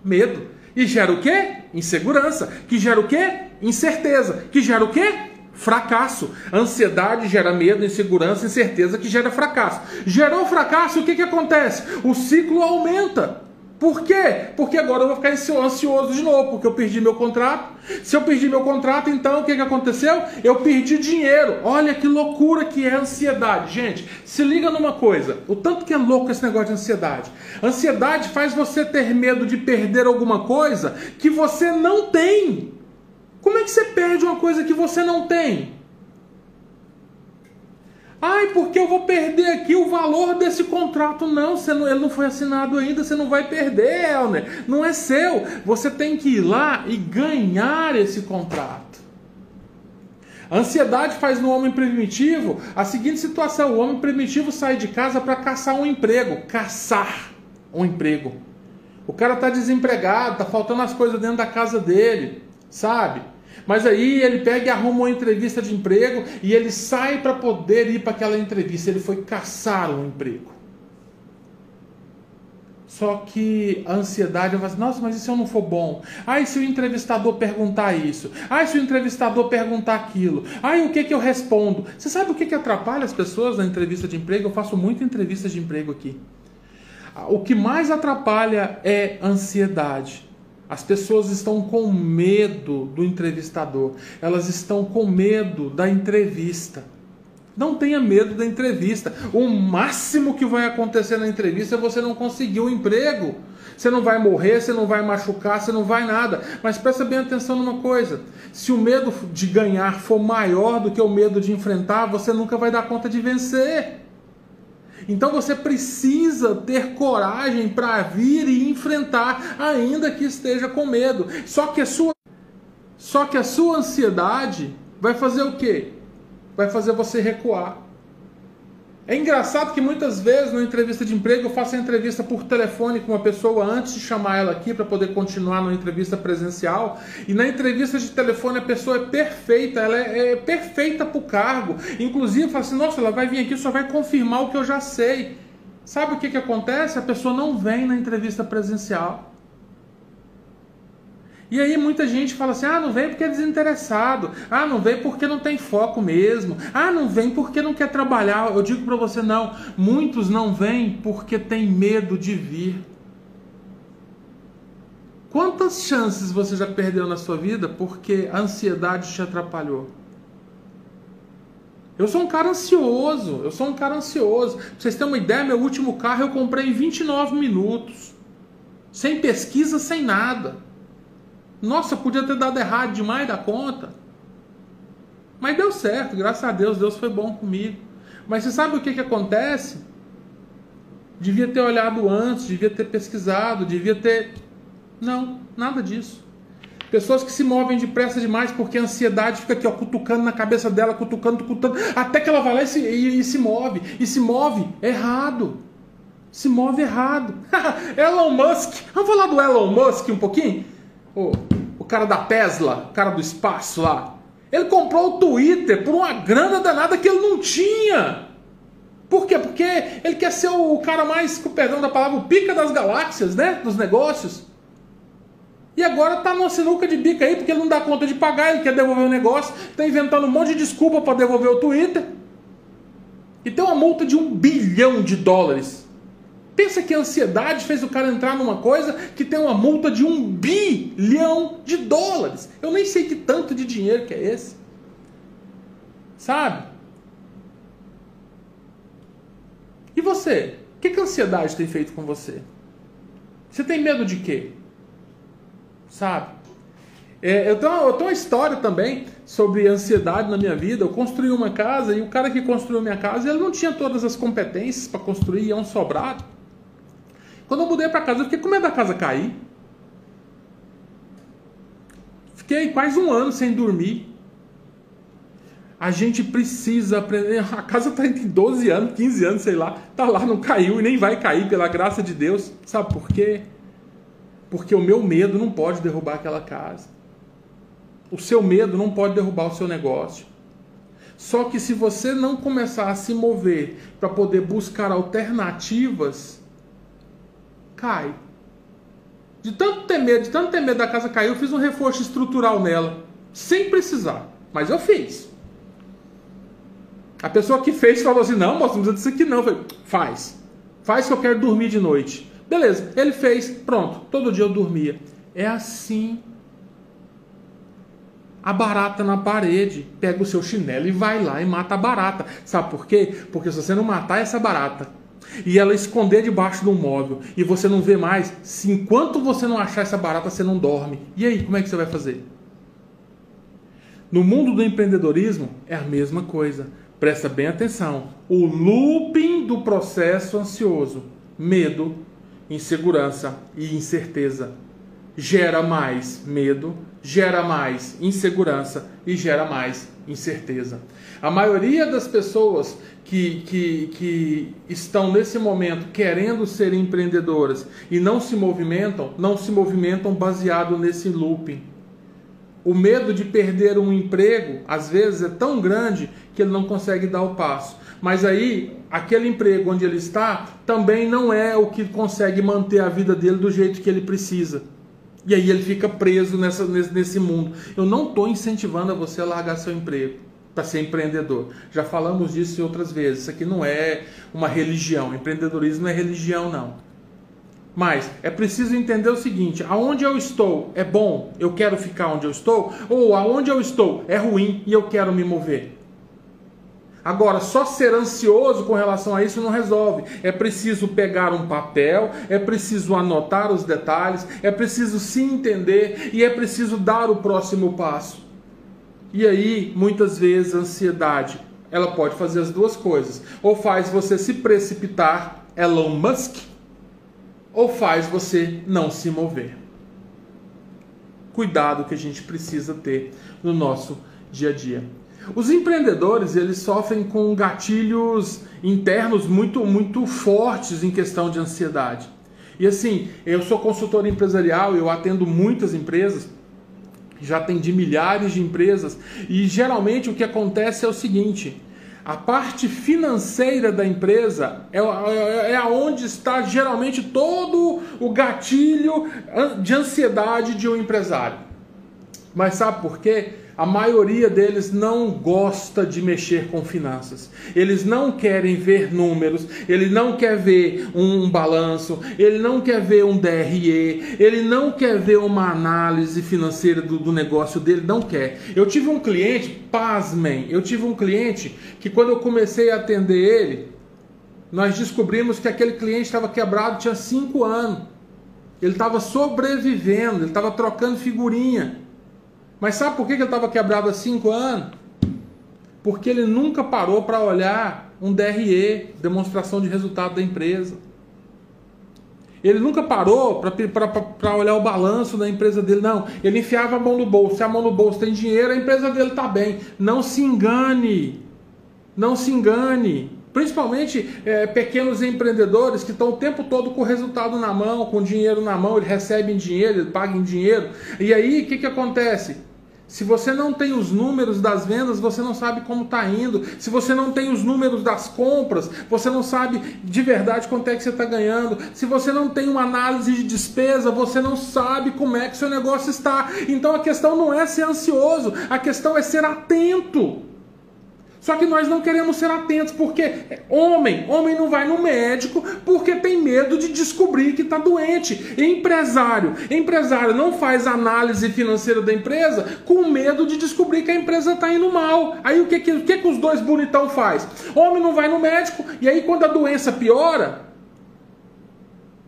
A: medo. E gera o quê? Insegurança. Que gera o quê? Incerteza. Que gera o quê? Fracasso. Ansiedade gera medo, insegurança, incerteza que gera fracasso. Gerou fracasso, o que, que acontece? O ciclo aumenta. Por quê? Porque agora eu vou ficar ansioso de novo, porque eu perdi meu contrato. Se eu perdi meu contrato, então o que, que aconteceu? Eu perdi dinheiro. Olha que loucura que é a ansiedade. Gente, se liga numa coisa: o tanto que é louco esse negócio de ansiedade. Ansiedade faz você ter medo de perder alguma coisa que você não tem. Como é que você perde uma coisa que você não tem? Ai, porque eu vou perder aqui o valor desse contrato. Não, você não, ele não foi assinado ainda, você não vai perder, Elner. Não é seu. Você tem que ir lá e ganhar esse contrato. A ansiedade faz no homem primitivo a seguinte situação: o homem primitivo sai de casa para caçar um emprego. Caçar um emprego. O cara está desempregado, está faltando as coisas dentro da casa dele, sabe? Mas aí ele pega e arruma uma entrevista de emprego e ele sai para poder ir para aquela entrevista. Ele foi caçar um emprego. Só que a ansiedade vai assim, nossa, mas e se eu não for bom? Ai, se o entrevistador perguntar isso? Ai, se o entrevistador perguntar aquilo? Ai, o que que eu respondo? Você sabe o que que atrapalha as pessoas na entrevista de emprego? Eu faço muita entrevista de emprego aqui. O que mais atrapalha é ansiedade. As pessoas estão com medo do entrevistador, elas estão com medo da entrevista. Não tenha medo da entrevista. O máximo que vai acontecer na entrevista é você não conseguir o um emprego. Você não vai morrer, você não vai machucar, você não vai nada. Mas presta bem atenção numa coisa: se o medo de ganhar for maior do que o medo de enfrentar, você nunca vai dar conta de vencer. Então você precisa ter coragem para vir e enfrentar, ainda que esteja com medo. Só que a sua só que a sua ansiedade vai fazer o quê? Vai fazer você recuar. É engraçado que muitas vezes na entrevista de emprego eu faço a entrevista por telefone com uma pessoa antes de chamar ela aqui para poder continuar na entrevista presencial. E na entrevista de telefone a pessoa é perfeita, ela é, é perfeita para o cargo. Inclusive fala assim: nossa, ela vai vir aqui só vai confirmar o que eu já sei. Sabe o que, que acontece? A pessoa não vem na entrevista presencial. E aí muita gente fala assim: ah, não vem porque é desinteressado, ah, não vem porque não tem foco mesmo, ah, não vem porque não quer trabalhar. Eu digo para você: não, muitos não vêm porque tem medo de vir. Quantas chances você já perdeu na sua vida porque a ansiedade te atrapalhou? Eu sou um cara ansioso, eu sou um cara ansioso. Pra vocês terem uma ideia, meu último carro eu comprei em 29 minutos. Sem pesquisa, sem nada. Nossa, podia ter dado errado demais da conta. Mas deu certo, graças a Deus, Deus foi bom comigo. Mas você sabe o que, que acontece? Devia ter olhado antes, devia ter pesquisado, devia ter. Não, nada disso. Pessoas que se movem depressa demais porque a ansiedade fica aqui, ó, cutucando na cabeça dela, cutucando, cutucando, até que ela vai lá e se, e, e se move. E se move errado. Se move errado. Elon Musk. Vamos falar do Elon Musk um pouquinho? O, o cara da Tesla, o cara do espaço lá, ele comprou o Twitter por uma grana danada que ele não tinha. Por quê? Porque ele quer ser o cara mais, com perdão da palavra, o pica das galáxias, né? Dos negócios. E agora tá numa sinuca de bica aí, porque ele não dá conta de pagar, ele quer devolver o negócio, tá inventando um monte de desculpa para devolver o Twitter. E tem uma multa de um bilhão de dólares Pensa que a ansiedade fez o cara entrar numa coisa que tem uma multa de um bilhão de dólares. Eu nem sei que tanto de dinheiro que é esse. Sabe? E você? O que, que a ansiedade tem feito com você? Você tem medo de quê? Sabe? É, eu, tenho, eu tenho uma história também sobre ansiedade na minha vida. Eu construí uma casa e o cara que construiu minha casa, ele não tinha todas as competências para construir, é um sobrado. Quando eu mudei para casa, eu fiquei com medo da casa cair. Fiquei quase um ano sem dormir. A gente precisa aprender. A casa está entre 12 anos, 15 anos, sei lá. Tá lá, não caiu e nem vai cair, pela graça de Deus. Sabe por quê? Porque o meu medo não pode derrubar aquela casa. O seu medo não pode derrubar o seu negócio. Só que se você não começar a se mover para poder buscar alternativas, cai. De tanto ter medo, de tanto ter medo da casa cair, eu fiz um reforço estrutural nela, sem precisar. Mas eu fiz. A pessoa que fez falou assim: não, moço, não precisa disso aqui não. Eu falei, faz. Faz que eu quero dormir de noite. Beleza, ele fez, pronto. Todo dia eu dormia. É assim. A barata na parede. Pega o seu chinelo e vai lá e mata a barata. Sabe por quê? Porque se você não matar essa barata e ela esconder debaixo de um móvel e você não vê mais, se enquanto você não achar essa barata, você não dorme. E aí, como é que você vai fazer? No mundo do empreendedorismo é a mesma coisa. Presta bem atenção. O looping do processo ansioso, medo, insegurança e incerteza gera mais medo, gera mais insegurança e gera mais incerteza. A maioria das pessoas que, que, que estão nesse momento querendo ser empreendedoras e não se movimentam, não se movimentam baseado nesse looping. O medo de perder um emprego, às vezes, é tão grande que ele não consegue dar o passo. Mas aí, aquele emprego onde ele está também não é o que consegue manter a vida dele do jeito que ele precisa. E aí ele fica preso nessa, nesse, nesse mundo. Eu não estou incentivando a você a largar seu emprego para ser empreendedor. Já falamos disso outras vezes. Isso aqui não é uma religião. Empreendedorismo não é religião, não. Mas é preciso entender o seguinte: aonde eu estou é bom, eu quero ficar onde eu estou, ou aonde eu estou é ruim e eu quero me mover. Agora, só ser ansioso com relação a isso não resolve. É preciso pegar um papel, é preciso anotar os detalhes, é preciso se entender e é preciso dar o próximo passo. E aí, muitas vezes, a ansiedade ela pode fazer as duas coisas: ou faz você se precipitar, Elon Musk, ou faz você não se mover. Cuidado que a gente precisa ter no nosso dia a dia. Os empreendedores, eles sofrem com gatilhos internos muito muito fortes em questão de ansiedade. E assim, eu sou consultor empresarial, eu atendo muitas empresas, já atendi milhares de empresas, e geralmente o que acontece é o seguinte: a parte financeira da empresa é, é, é aonde está geralmente todo o gatilho de ansiedade de um empresário. Mas sabe por quê? A maioria deles não gosta de mexer com finanças. Eles não querem ver números, ele não quer ver um balanço, ele não quer ver um DRE, ele não quer ver uma análise financeira do, do negócio dele, não quer. Eu tive um cliente, pasmem, eu tive um cliente que quando eu comecei a atender ele, nós descobrimos que aquele cliente estava quebrado tinha cinco anos. Ele estava sobrevivendo, ele estava trocando figurinha. Mas sabe por que ele estava quebrado há cinco anos? Porque ele nunca parou para olhar um DRE, demonstração de resultado da empresa. Ele nunca parou para olhar o balanço da empresa dele, não. Ele enfiava a mão no bolso. Se a mão no bolso tem dinheiro, a empresa dele está bem. Não se engane. Não se engane. Principalmente é, pequenos empreendedores que estão o tempo todo com o resultado na mão, com dinheiro na mão, eles recebem dinheiro, eles pagam dinheiro. E aí, o que, que acontece? Se você não tem os números das vendas, você não sabe como está indo. Se você não tem os números das compras, você não sabe de verdade quanto é que você está ganhando. Se você não tem uma análise de despesa, você não sabe como é que seu negócio está. Então a questão não é ser ansioso, a questão é ser atento. Só que nós não queremos ser atentos, porque homem, homem não vai no médico porque tem medo de descobrir que está doente. Empresário, empresário não faz análise financeira da empresa com medo de descobrir que a empresa está indo mal. Aí o que, que, que, que os dois bonitão faz? Homem não vai no médico e aí quando a doença piora,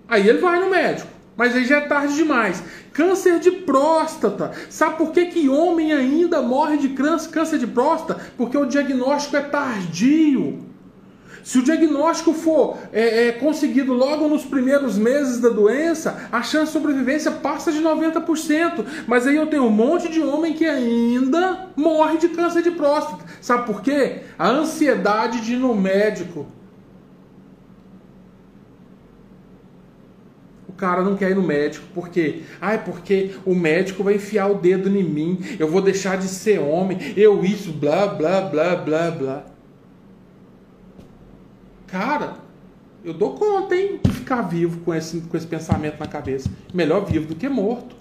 A: aí ele vai no médico. Mas aí já é tarde demais. Câncer de próstata. Sabe por que, que homem ainda morre de câncer de próstata? Porque o diagnóstico é tardio. Se o diagnóstico for é, é, conseguido logo nos primeiros meses da doença, a chance de sobrevivência passa de 90%. Mas aí eu tenho um monte de homem que ainda morre de câncer de próstata. Sabe por quê? A ansiedade de ir no médico cara não quer ir no médico, porque, ai, porque o médico vai enfiar o dedo em mim, eu vou deixar de ser homem, eu isso, blá, blá, blá, blá, blá. Cara, eu dou conta, hein, de ficar vivo com esse, com esse pensamento na cabeça. Melhor vivo do que morto.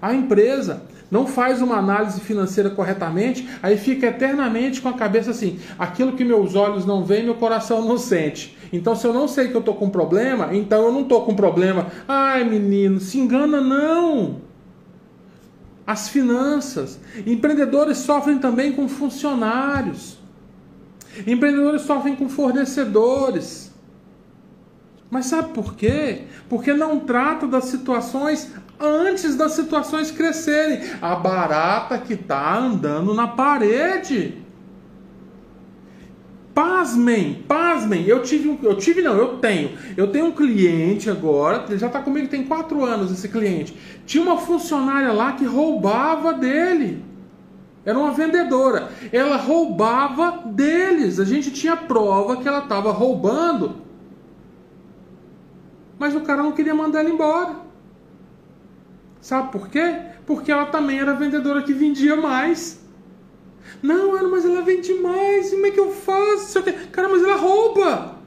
A: A empresa não faz uma análise financeira corretamente, aí fica eternamente com a cabeça assim: aquilo que meus olhos não veem, meu coração não sente. Então, se eu não sei que eu estou com problema, então eu não estou com problema. Ai, menino, se engana não. As finanças. Empreendedores sofrem também com funcionários. Empreendedores sofrem com fornecedores. Mas sabe por quê? Porque não trata das situações antes das situações crescerem. A barata que está andando na parede. Pasmem, pasmem. Eu tive, um, eu tive não, eu tenho. Eu tenho um cliente agora, ele já está comigo tem quatro anos esse cliente. Tinha uma funcionária lá que roubava dele. Era uma vendedora. Ela roubava deles. A gente tinha prova que ela estava roubando. Mas o cara não queria mandar ela embora. Sabe por quê? Porque ela também era vendedora que vendia mais. Não, Ana, mas ela vende mais. Como é que eu faço? Cara, mas ela rouba.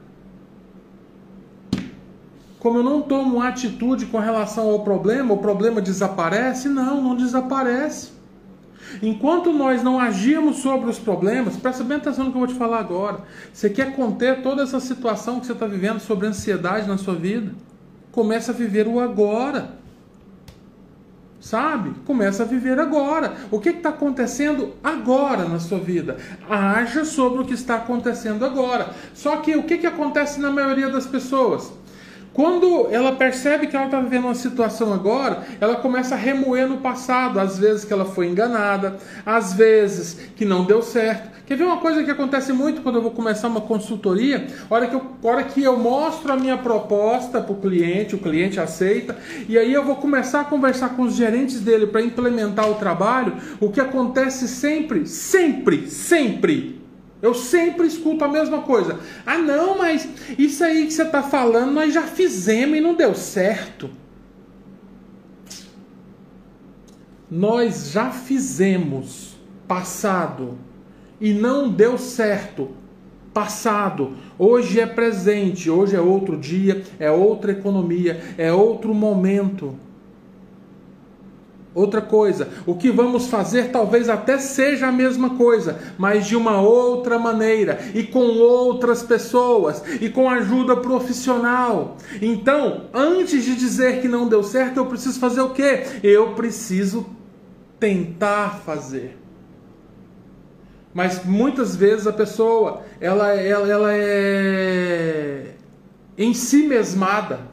A: Como eu não tomo atitude com relação ao problema, o problema desaparece? Não, não desaparece. Enquanto nós não agirmos sobre os problemas, presta bem atenção no que eu vou te falar agora. Você quer conter toda essa situação que você está vivendo sobre ansiedade na sua vida? Comece a viver o agora sabe? Começa a viver agora. O que está acontecendo agora na sua vida? Haja sobre o que está acontecendo agora. Só que o que, que acontece na maioria das pessoas? Quando ela percebe que ela está vivendo uma situação agora, ela começa a remoer no passado, às vezes que ela foi enganada, às vezes que não deu certo. Quer ver uma coisa que acontece muito quando eu vou começar uma consultoria? Hora que eu, hora que eu mostro a minha proposta para o cliente, o cliente aceita, e aí eu vou começar a conversar com os gerentes dele para implementar o trabalho, o que acontece sempre, sempre, sempre eu sempre escuto a mesma coisa. Ah, não, mas isso aí que você está falando nós já fizemos e não deu certo. Nós já fizemos passado e não deu certo. Passado, hoje é presente, hoje é outro dia, é outra economia, é outro momento. Outra coisa, o que vamos fazer talvez até seja a mesma coisa, mas de uma outra maneira e com outras pessoas e com ajuda profissional. Então, antes de dizer que não deu certo, eu preciso fazer o quê? Eu preciso tentar fazer. Mas muitas vezes a pessoa, ela, ela, ela é em si mesmada.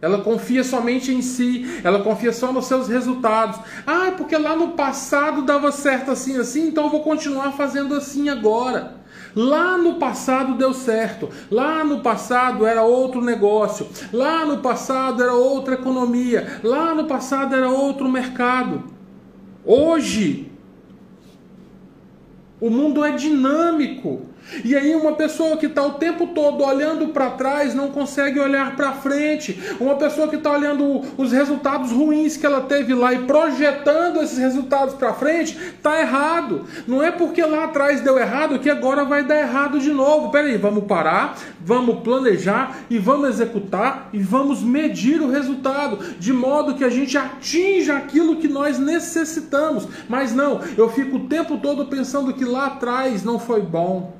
A: Ela confia somente em si, ela confia só nos seus resultados. Ah, porque lá no passado dava certo assim, assim, então eu vou continuar fazendo assim agora. Lá no passado deu certo, lá no passado era outro negócio, lá no passado era outra economia, lá no passado era outro mercado. Hoje, o mundo é dinâmico. E aí uma pessoa que está o tempo todo olhando para trás não consegue olhar para frente. Uma pessoa que está olhando os resultados ruins que ela teve lá e projetando esses resultados para frente, está errado. Não é porque lá atrás deu errado que agora vai dar errado de novo. Peraí, vamos parar, vamos planejar e vamos executar e vamos medir o resultado de modo que a gente atinja aquilo que nós necessitamos. Mas não, eu fico o tempo todo pensando que lá atrás não foi bom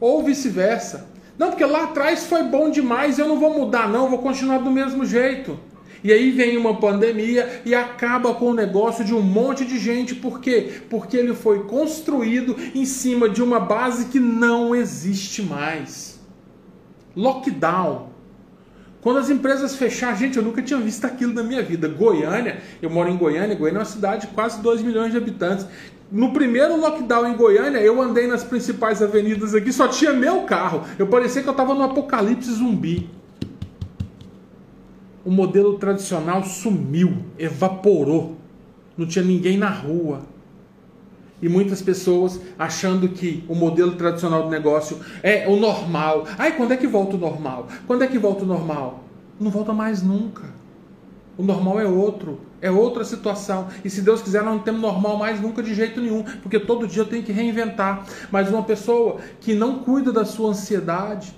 A: ou vice-versa. Não, porque lá atrás foi bom demais, eu não vou mudar, não, vou continuar do mesmo jeito. E aí vem uma pandemia e acaba com o negócio de um monte de gente. Por quê? Porque ele foi construído em cima de uma base que não existe mais. Lockdown. Quando as empresas fecharam, gente, eu nunca tinha visto aquilo na minha vida. Goiânia, eu moro em Goiânia, Goiânia é uma cidade de quase 2 milhões de habitantes. No primeiro lockdown em Goiânia, eu andei nas principais avenidas aqui, só tinha meu carro. Eu parecia que eu estava no apocalipse zumbi. O modelo tradicional sumiu, evaporou. Não tinha ninguém na rua. E muitas pessoas achando que o modelo tradicional do negócio é o normal. Ai, quando é que volta o normal? Quando é que volta o normal? Não volta mais nunca. O normal é outro, é outra situação. E se Deus quiser, não temos normal mais nunca de jeito nenhum, porque todo dia eu tenho que reinventar. Mas uma pessoa que não cuida da sua ansiedade,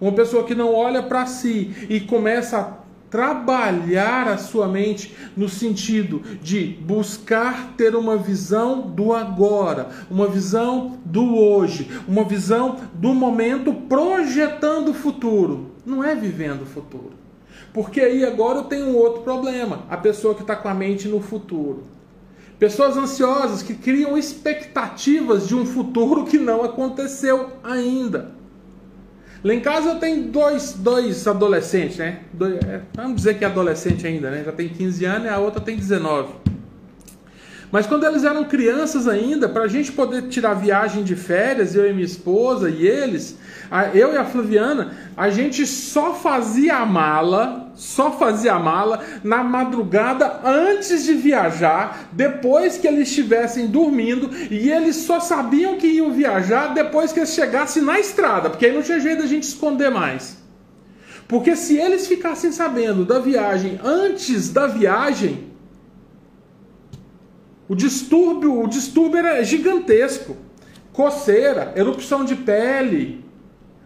A: uma pessoa que não olha para si e começa a trabalhar a sua mente no sentido de buscar ter uma visão do agora, uma visão do hoje, uma visão do momento projetando o futuro. Não é vivendo o futuro. Porque aí agora eu tenho um outro problema: a pessoa que está com a mente no futuro. Pessoas ansiosas que criam expectativas de um futuro que não aconteceu ainda. Lá em casa eu tenho dois, dois adolescentes, né? Dois, é, vamos dizer que é adolescente ainda, né? Já tem 15 anos e a outra tem 19. Mas quando eles eram crianças ainda, para a gente poder tirar viagem de férias, eu e minha esposa e eles, eu e a Flaviana, a gente só fazia a mala, só fazia a mala na madrugada antes de viajar, depois que eles estivessem dormindo, e eles só sabiam que iam viajar depois que eles chegassem na estrada, porque aí não tinha jeito da gente esconder mais. Porque se eles ficassem sabendo da viagem antes da viagem, o distúrbio, o distúrbio era gigantesco. Coceira, erupção de pele,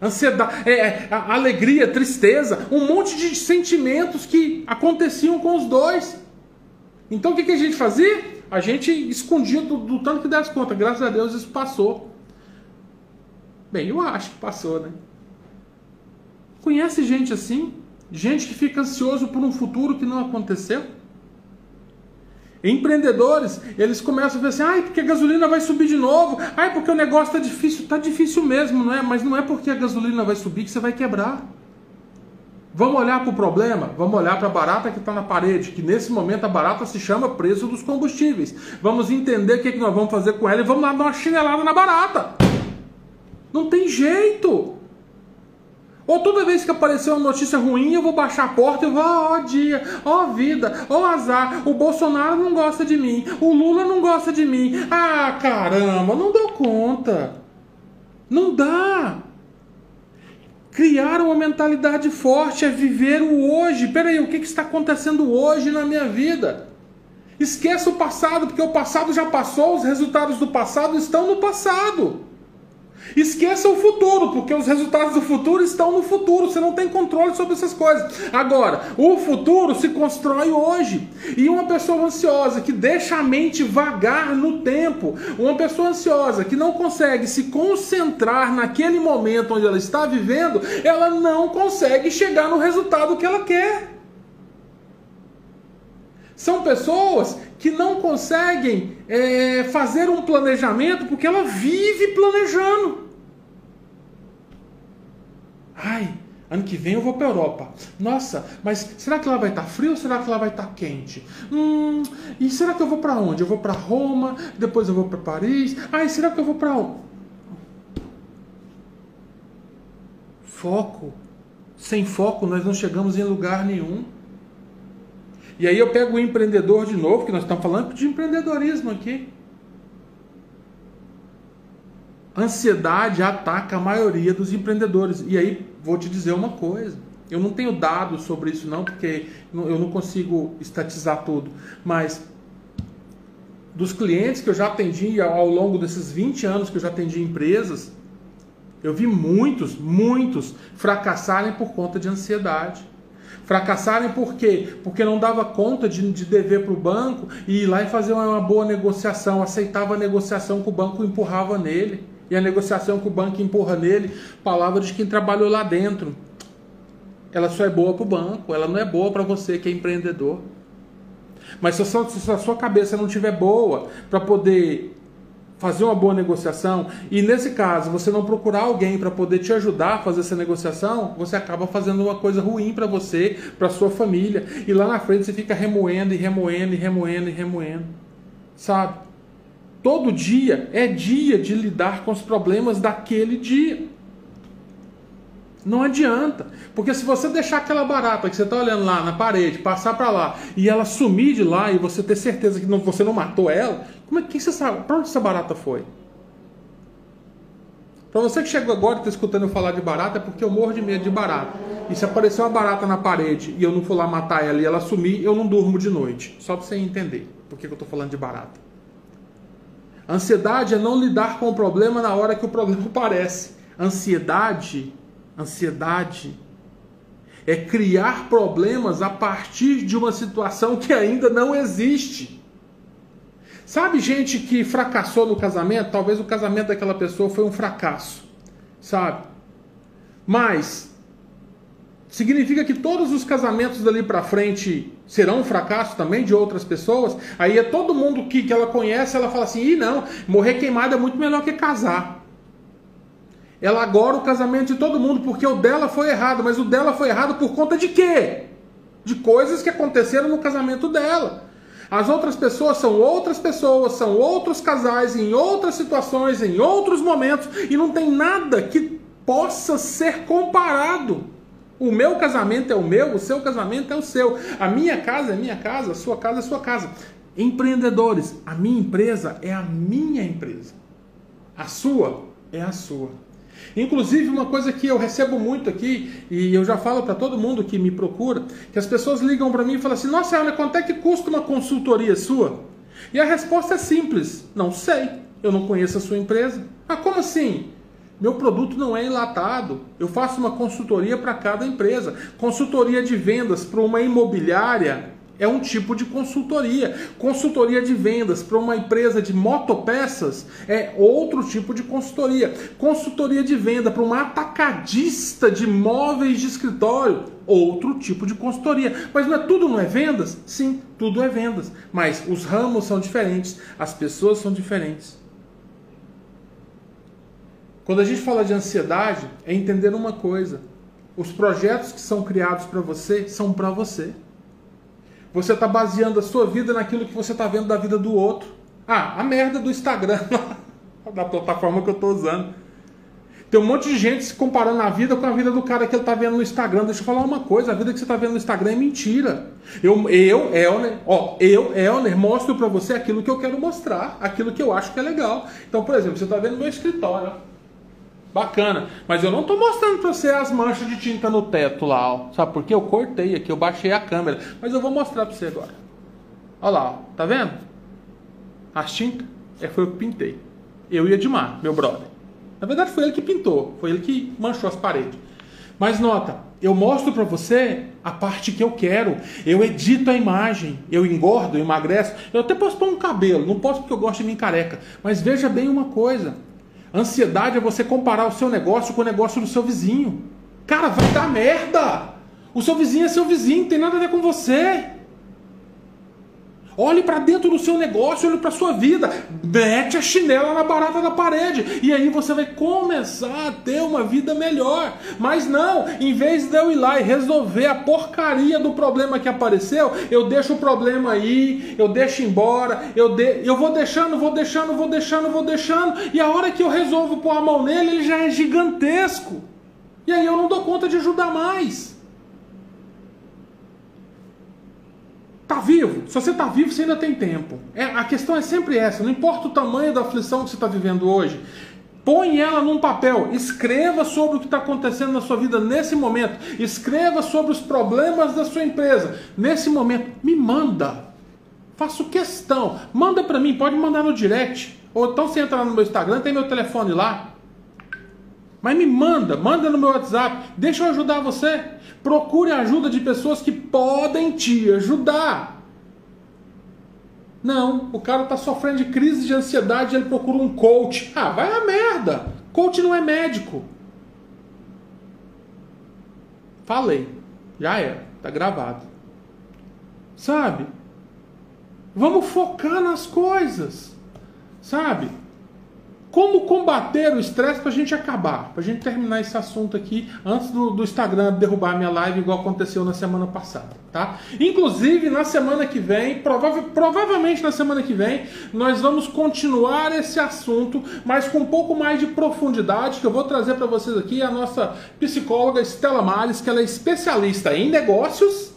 A: ansiedade, é, é alegria, tristeza, um monte de sentimentos que aconteciam com os dois. Então o que, que a gente fazia? A gente escondia do, do tanto que desse conta. Graças a Deus isso passou. Bem, eu acho que passou, né? Conhece gente assim? Gente que fica ansioso por um futuro que não aconteceu? Empreendedores, eles começam a ver assim, ai, porque a gasolina vai subir de novo, ai, porque o negócio está difícil, está difícil mesmo, não é? Mas não é porque a gasolina vai subir que você vai quebrar. Vamos olhar para o problema? Vamos olhar para a barata que está na parede, que nesse momento a barata se chama preço dos combustíveis. Vamos entender o que, é que nós vamos fazer com ela e vamos lá dar uma chinelada na barata. Não tem jeito. Ou toda vez que aparecer uma notícia ruim, eu vou baixar a porta e vou, ó oh, dia, ó oh, vida, ó oh, azar, o Bolsonaro não gosta de mim, o Lula não gosta de mim. Ah, caramba, não dou conta. Não dá. Criar uma mentalidade forte é viver o hoje. Peraí, o que, que está acontecendo hoje na minha vida? Esqueça o passado, porque o passado já passou, os resultados do passado estão no passado. Esqueça o futuro, porque os resultados do futuro estão no futuro. Você não tem controle sobre essas coisas. Agora, o futuro se constrói hoje. E uma pessoa ansiosa que deixa a mente vagar no tempo, uma pessoa ansiosa que não consegue se concentrar naquele momento onde ela está vivendo, ela não consegue chegar no resultado que ela quer. São pessoas que não conseguem é, fazer um planejamento porque ela vive planejando. Ai, ano que vem eu vou para Europa. Nossa, mas será que lá vai estar tá frio ou será que lá vai estar tá quente? Hum, e será que eu vou para onde? Eu vou para Roma, depois eu vou para Paris. Ai, será que eu vou para onde? Foco. Sem foco nós não chegamos em lugar nenhum. E aí eu pego o empreendedor de novo, que nós estamos falando de empreendedorismo aqui. Ansiedade ataca a maioria dos empreendedores. E aí, vou te dizer uma coisa. Eu não tenho dados sobre isso não, porque eu não consigo estatizar tudo. Mas dos clientes que eu já atendi ao longo desses 20 anos que eu já atendi empresas, eu vi muitos, muitos fracassarem por conta de ansiedade. Fracassarem por quê? Porque não dava conta de, de dever para o banco e ir lá e fazer uma, uma boa negociação, aceitava a negociação que o banco empurrava nele. E a negociação que o banco empurra nele, palavra de quem trabalhou lá dentro. Ela só é boa para o banco, ela não é boa para você que é empreendedor. Mas se a sua, se a sua cabeça não estiver boa para poder fazer uma boa negociação e nesse caso você não procurar alguém para poder te ajudar a fazer essa negociação, você acaba fazendo uma coisa ruim para você, para sua família e lá na frente você fica remoendo e remoendo e remoendo e remoendo, sabe? Todo dia é dia de lidar com os problemas daquele dia. Não adianta. Porque se você deixar aquela barata que você está olhando lá na parede, passar para lá e ela sumir de lá e você ter certeza que não, você não matou ela, como é que você sabe? Para onde essa barata foi? Para você que chegou agora e está escutando eu falar de barata, é porque eu morro de medo de barata. E se aparecer uma barata na parede e eu não for lá matar ela e ela sumir, eu não durmo de noite. Só para você entender por que eu estou falando de barata. Ansiedade é não lidar com o problema na hora que o problema aparece. Ansiedade Ansiedade é criar problemas a partir de uma situação que ainda não existe. Sabe gente que fracassou no casamento? Talvez o casamento daquela pessoa foi um fracasso, sabe? Mas significa que todos os casamentos dali para frente serão um fracasso também de outras pessoas? Aí é todo mundo que, que ela conhece, ela fala assim: "Ih, não, morrer queimado é muito melhor que casar" ela agora o casamento de todo mundo, porque o dela foi errado, mas o dela foi errado por conta de quê? De coisas que aconteceram no casamento dela. As outras pessoas são outras pessoas, são outros casais, em outras situações, em outros momentos, e não tem nada que possa ser comparado. O meu casamento é o meu, o seu casamento é o seu. A minha casa é minha casa, a sua casa é sua casa. Empreendedores, a minha empresa é a minha empresa. A sua é a sua. Inclusive, uma coisa que eu recebo muito aqui, e eu já falo para todo mundo que me procura, que as pessoas ligam para mim e falam assim: Nossa, Ana, quanto é que custa uma consultoria sua? E a resposta é simples: Não sei, eu não conheço a sua empresa. Ah, como assim? Meu produto não é enlatado. Eu faço uma consultoria para cada empresa. Consultoria de vendas para uma imobiliária é um tipo de consultoria. Consultoria de vendas para uma empresa de motopeças é outro tipo de consultoria. Consultoria de venda para uma atacadista de móveis de escritório, outro tipo de consultoria. Mas não é tudo não é vendas? Sim, tudo é vendas. Mas os ramos são diferentes, as pessoas são diferentes. Quando a gente fala de ansiedade, é entender uma coisa: os projetos que são criados para você são para você. Você está baseando a sua vida naquilo que você está vendo da vida do outro. Ah, a merda do Instagram, da plataforma que eu estou usando. Tem um monte de gente se comparando a vida com a vida do cara que ele está vendo no Instagram. Deixa eu falar uma coisa: a vida que você está vendo no Instagram é mentira. Eu, eu Elner, ó, eu, Elner, mostro para você aquilo que eu quero mostrar, aquilo que eu acho que é legal. Então, por exemplo, você está vendo meu escritório. Bacana. Mas eu não estou mostrando para você as manchas de tinta no teto lá, ó. Sabe por quê? Eu cortei aqui, eu baixei a câmera. Mas eu vou mostrar para você agora. Olha lá, ó. Tá vendo? As tintas é, foi eu que pintei. Eu e Edmar, meu brother. Na verdade foi ele que pintou, foi ele que manchou as paredes. Mas nota, eu mostro para você a parte que eu quero. Eu edito a imagem, eu engordo, eu emagreço. Eu até posso pôr um cabelo, não posso porque eu gosto de mim careca. Mas veja bem uma coisa. Ansiedade é você comparar o seu negócio com o negócio do seu vizinho. Cara, vai dar merda! O seu vizinho é seu vizinho, não tem nada a ver com você. Olhe para dentro do seu negócio, olhe para sua vida, mete a chinela na barata da parede e aí você vai começar a ter uma vida melhor. Mas não, em vez de eu ir lá e resolver a porcaria do problema que apareceu, eu deixo o problema aí, eu deixo embora, eu, de, eu vou deixando, vou deixando, vou deixando, vou deixando e a hora que eu resolvo pôr a mão nele, ele já é gigantesco. E aí eu não dou conta de ajudar mais. Tá vivo? Se você está vivo, você ainda tem tempo. É, a questão é sempre essa. Não importa o tamanho da aflição que você está vivendo hoje. Põe ela num papel, escreva sobre o que está acontecendo na sua vida nesse momento, escreva sobre os problemas da sua empresa nesse momento. Me manda, faço questão, manda para mim, pode mandar no direct, ou então você entra lá no meu Instagram, tem meu telefone lá. Mas me manda, manda no meu WhatsApp, deixa eu ajudar você. Procure a ajuda de pessoas que podem te ajudar. Não, o cara está sofrendo de crise de ansiedade, ele procura um coach. Ah, vai a merda. Coach não é médico. Falei. Já é, tá gravado. Sabe? Vamos focar nas coisas. Sabe? Como combater o estresse para a gente acabar? Para a gente terminar esse assunto aqui antes do, do Instagram derrubar minha live, igual aconteceu na semana passada, tá? Inclusive, na semana que vem, prova provavelmente na semana que vem, nós vamos continuar esse assunto, mas com um pouco mais de profundidade, que eu vou trazer para vocês aqui a nossa psicóloga Estela Males, que ela é especialista em negócios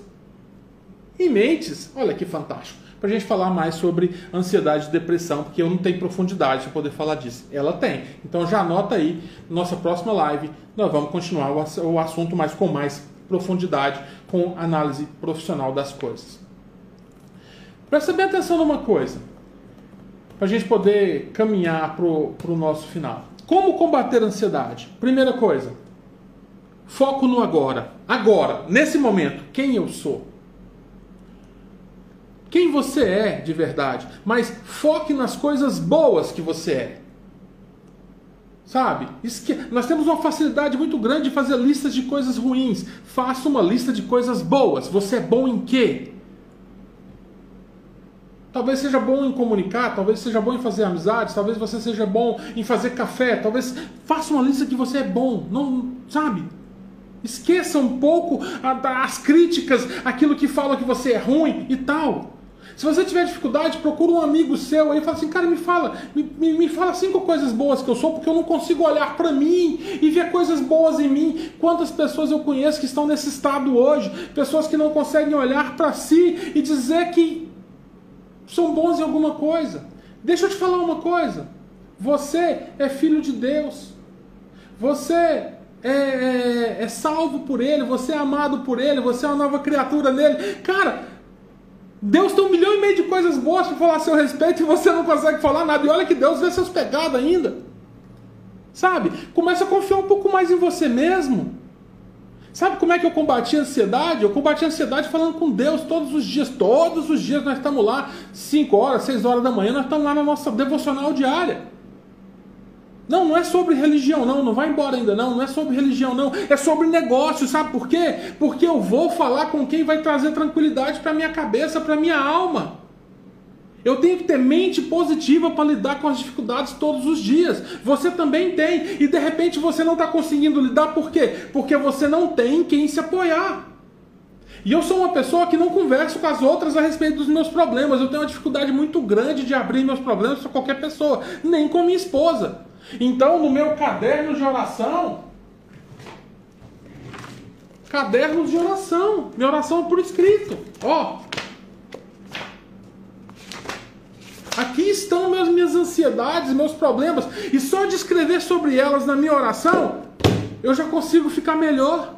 A: e mentes. Olha que fantástico para a gente falar mais sobre ansiedade e depressão, porque eu não tenho profundidade para poder falar disso. Ela tem. Então já anota aí, nossa próxima live, nós vamos continuar o assunto mais com mais profundidade, com análise profissional das coisas. Presta bem atenção numa coisa, para a gente poder caminhar para o nosso final. Como combater a ansiedade? Primeira coisa, foco no agora. Agora, nesse momento, quem eu sou? Quem você é de verdade, mas foque nas coisas boas que você é. Sabe? Esque... Nós temos uma facilidade muito grande de fazer listas de coisas ruins. Faça uma lista de coisas boas. Você é bom em quê? Talvez seja bom em comunicar, talvez seja bom em fazer amizades, talvez você seja bom em fazer café, talvez faça uma lista que você é bom, não, sabe? Esqueça um pouco as críticas, aquilo que fala que você é ruim e tal. Se você tiver dificuldade, procura um amigo seu aí e fala assim, cara, me fala, me, me, me fala cinco coisas boas que eu sou, porque eu não consigo olhar para mim e ver coisas boas em mim. Quantas pessoas eu conheço que estão nesse estado hoje? Pessoas que não conseguem olhar para si e dizer que são bons em alguma coisa. Deixa eu te falar uma coisa. Você é filho de Deus. Você é, é, é, salvo por Ele, você é amado por Ele, você é uma nova criatura nele. Cara, Deus tem um milhão e meio de coisas boas para falar a seu respeito e você não consegue falar nada. E olha que Deus vê seus pecados ainda. Sabe? Começa a confiar um pouco mais em você mesmo. Sabe como é que eu combati a ansiedade? Eu combati a ansiedade falando com Deus todos os dias. Todos os dias nós estamos lá, 5 horas, 6 horas da manhã, nós estamos lá na nossa devocional diária. Não, não é sobre religião, não. Não vai embora ainda, não. Não é sobre religião, não. É sobre negócio, sabe por quê? Porque eu vou falar com quem vai trazer tranquilidade para minha cabeça, para minha alma. Eu tenho que ter mente positiva para lidar com as dificuldades todos os dias. Você também tem. E de repente você não está conseguindo lidar por quê? Porque você não tem quem se apoiar. E eu sou uma pessoa que não converso com as outras a respeito dos meus problemas. Eu tenho uma dificuldade muito grande de abrir meus problemas para qualquer pessoa, nem com minha esposa. Então, no meu caderno de oração, cadernos de oração, minha oração é por escrito. Ó, aqui estão minhas, minhas ansiedades, meus problemas, e só de escrever sobre elas na minha oração, eu já consigo ficar melhor.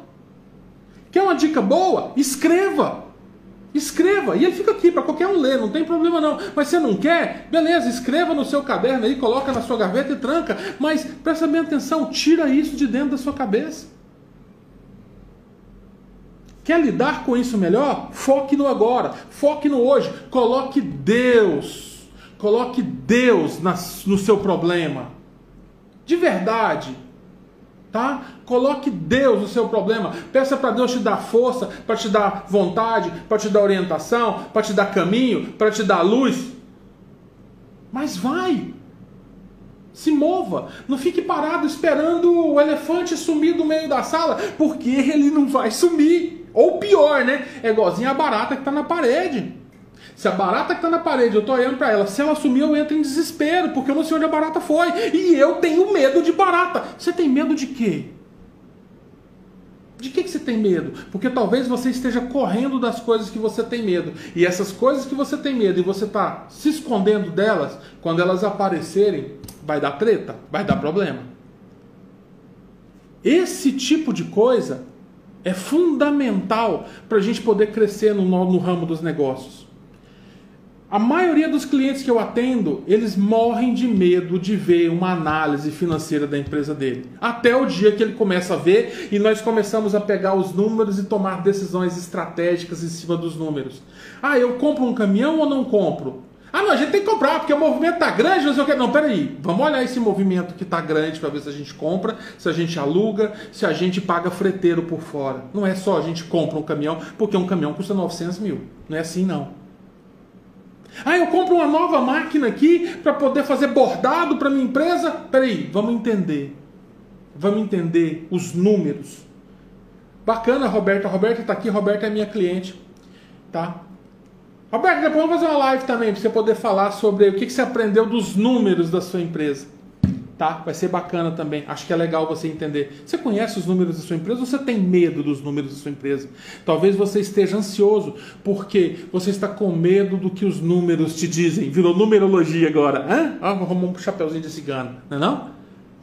A: Quer uma dica boa? Escreva. Escreva, e ele fica aqui para qualquer um ler, não tem problema não. Mas você não quer? Beleza, escreva no seu caderno aí, coloca na sua gaveta e tranca. Mas presta bem atenção, tira isso de dentro da sua cabeça. Quer lidar com isso melhor? Foque no agora, foque no hoje. Coloque Deus, coloque Deus no seu problema. De verdade tá? Coloque Deus no seu problema. Peça para Deus te dar força, para te dar vontade, para te dar orientação, para te dar caminho, para te dar luz. Mas vai. Se mova. Não fique parado esperando o elefante sumir do meio da sala, porque ele não vai sumir. Ou pior, né? É igualzinho a barata que está na parede. Se a barata que está na parede, eu estou olhando para ela, se ela sumir, eu entro em desespero, porque eu não sei onde a barata foi. E eu tenho medo de barata. Você tem medo de quê? De que, que você tem medo? Porque talvez você esteja correndo das coisas que você tem medo. E essas coisas que você tem medo e você está se escondendo delas, quando elas aparecerem, Vai dar treta? Vai dar problema. Esse tipo de coisa é fundamental para a gente poder crescer no, no ramo dos negócios. A maioria dos clientes que eu atendo, eles morrem de medo de ver uma análise financeira da empresa dele. Até o dia que ele começa a ver e nós começamos a pegar os números e tomar decisões estratégicas em cima dos números. Ah, eu compro um caminhão ou não compro? Ah, não, a gente tem que comprar, porque o movimento tá grande, não sei o que. Não, peraí. Vamos olhar esse movimento que tá grande para ver se a gente compra, se a gente aluga, se a gente paga freteiro por fora. Não é só a gente compra um caminhão, porque um caminhão custa 900 mil. Não é assim, não. Ah, eu compro uma nova máquina aqui para poder fazer bordado para minha empresa. Peraí, vamos entender. Vamos entender os números. Bacana, Roberta. Roberta está aqui. Roberta é minha cliente. Tá? Roberta, depois vamos fazer uma live também para você poder falar sobre o que, que você aprendeu dos números da sua empresa tá? Vai ser bacana também. Acho que é legal você entender. Você conhece os números da sua empresa ou você tem medo dos números da sua empresa? Talvez você esteja ansioso porque você está com medo do que os números te dizem. Virou numerologia agora. Hã? Ah, arrumou um chapeuzinho de cigano, não é não?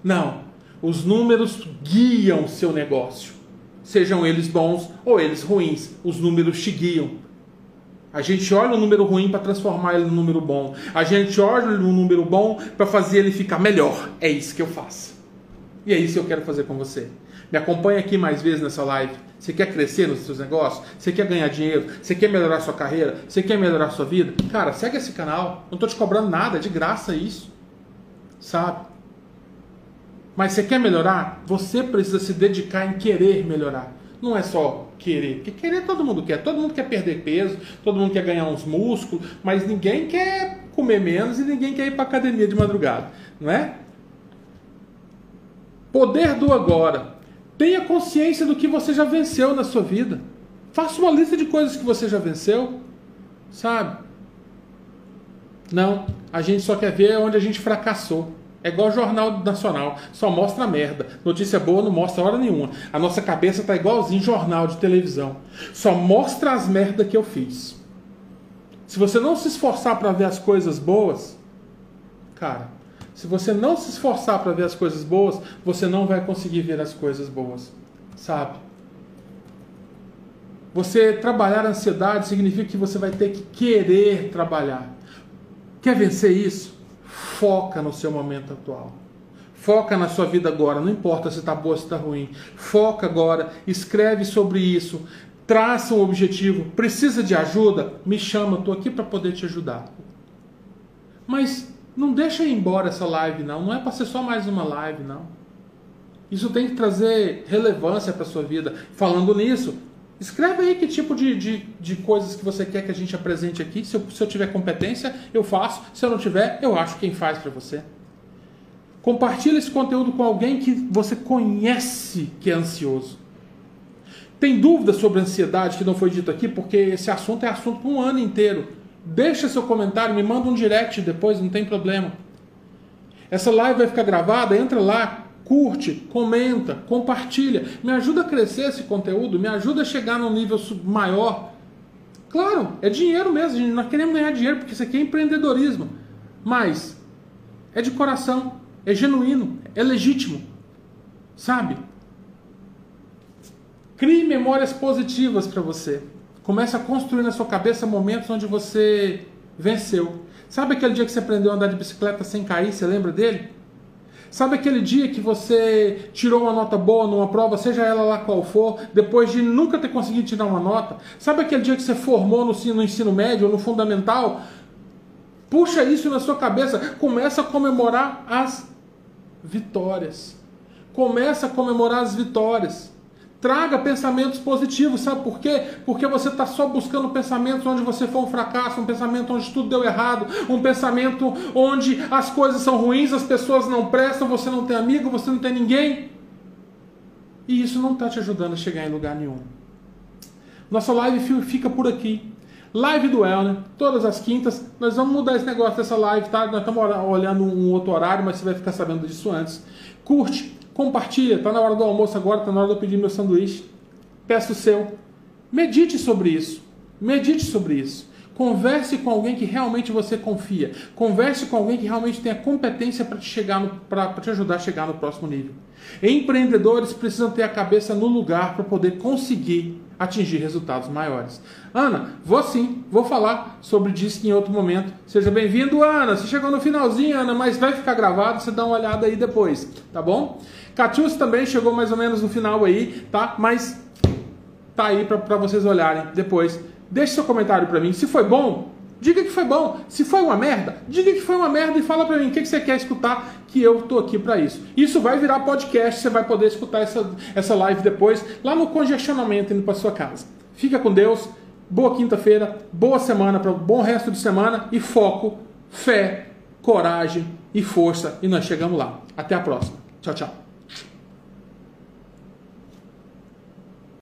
A: Não. Os números guiam seu negócio. Sejam eles bons ou eles ruins, os números te guiam. A gente olha o número ruim para transformar ele no número bom. A gente olha o número bom para fazer ele ficar melhor. É isso que eu faço. E é isso que eu quero fazer com você. Me acompanha aqui mais vezes nessa live. Você quer crescer nos seus negócios? Você quer ganhar dinheiro? Você quer melhorar sua carreira? Você quer melhorar sua vida? Cara, segue esse canal. Não estou te cobrando nada, é de graça isso. Sabe? Mas você quer melhorar? Você precisa se dedicar em querer melhorar. Não é só querer, porque querer todo mundo quer. Todo mundo quer perder peso, todo mundo quer ganhar uns músculos, mas ninguém quer comer menos e ninguém quer ir para academia de madrugada, não é? Poder do agora. Tenha consciência do que você já venceu na sua vida. Faça uma lista de coisas que você já venceu, sabe? Não, a gente só quer ver onde a gente fracassou. É igual Jornal Nacional, só mostra merda. Notícia boa não mostra hora nenhuma. A nossa cabeça tá igualzinho jornal de televisão. Só mostra as merdas que eu fiz. Se você não se esforçar para ver as coisas boas, cara, se você não se esforçar para ver as coisas boas, você não vai conseguir ver as coisas boas, sabe? Você trabalhar a ansiedade significa que você vai ter que querer trabalhar. Quer vencer isso? Foca no seu momento atual. Foca na sua vida agora, não importa se está boa ou se está ruim. Foca agora, escreve sobre isso, traça um objetivo. Precisa de ajuda? Me chama, estou aqui para poder te ajudar. Mas não deixa ir embora essa live, não. Não é para ser só mais uma live, não. Isso tem que trazer relevância para sua vida. Falando nisso, Escreve aí que tipo de, de, de, coisas que você quer que a gente apresente aqui. Se eu, se eu tiver competência, eu faço. Se eu não tiver, eu acho quem faz para você. Compartilhe esse conteúdo com alguém que você conhece que é ansioso. Tem dúvida sobre ansiedade que não foi dito aqui? Porque esse assunto é assunto para um ano inteiro. Deixa seu comentário, me manda um direct depois, não tem problema. Essa live vai ficar gravada, entra lá, curte, comenta, compartilha, me ajuda a crescer esse conteúdo, me ajuda a chegar num nível maior. Claro, é dinheiro mesmo, gente não queremos ganhar dinheiro porque isso aqui é empreendedorismo, mas é de coração, é genuíno, é legítimo, sabe? Crie memórias positivas para você. Comece a construir na sua cabeça momentos onde você venceu. Sabe aquele dia que você aprendeu a andar de bicicleta sem cair? Você lembra dele? Sabe aquele dia que você tirou uma nota boa numa prova, seja ela lá qual for, depois de nunca ter conseguido tirar uma nota? Sabe aquele dia que você formou no ensino, no ensino médio, no fundamental? Puxa isso na sua cabeça, começa a comemorar as vitórias. Começa a comemorar as vitórias. Traga pensamentos positivos, sabe por quê? Porque você está só buscando pensamentos onde você foi um fracasso, um pensamento onde tudo deu errado, um pensamento onde as coisas são ruins, as pessoas não prestam, você não tem amigo, você não tem ninguém. E isso não está te ajudando a chegar em lugar nenhum. Nossa live fica por aqui. Live do Elner, todas as quintas. Nós vamos mudar esse negócio dessa live, tá? Nós estamos olhando um outro horário, mas você vai ficar sabendo disso antes. Curte, Compartilha, está na hora do almoço agora, está na hora de eu pedir meu sanduíche. Peça o seu. Medite sobre isso. Medite sobre isso. Converse com alguém que realmente você confia. Converse com alguém que realmente tem a competência para te, te ajudar a chegar no próximo nível. Empreendedores precisam ter a cabeça no lugar para poder conseguir atingir resultados maiores. Ana, vou sim, vou falar sobre disso em outro momento. Seja bem-vindo, Ana. Você chegou no finalzinho, Ana, mas vai ficar gravado, você dá uma olhada aí depois, tá bom? Catius também chegou mais ou menos no final aí, tá? Mas tá aí para vocês olharem depois. Deixe seu comentário para mim. Se foi bom, diga que foi bom. Se foi uma merda, diga que foi uma merda e fala para mim o que, que você quer escutar, que eu tô aqui para isso. Isso vai virar podcast, você vai poder escutar essa, essa live depois, lá no congestionamento indo para sua casa. Fica com Deus. Boa quinta-feira, boa semana, para bom resto de semana e foco, fé, coragem e força. E nós chegamos lá. Até a próxima. Tchau, tchau.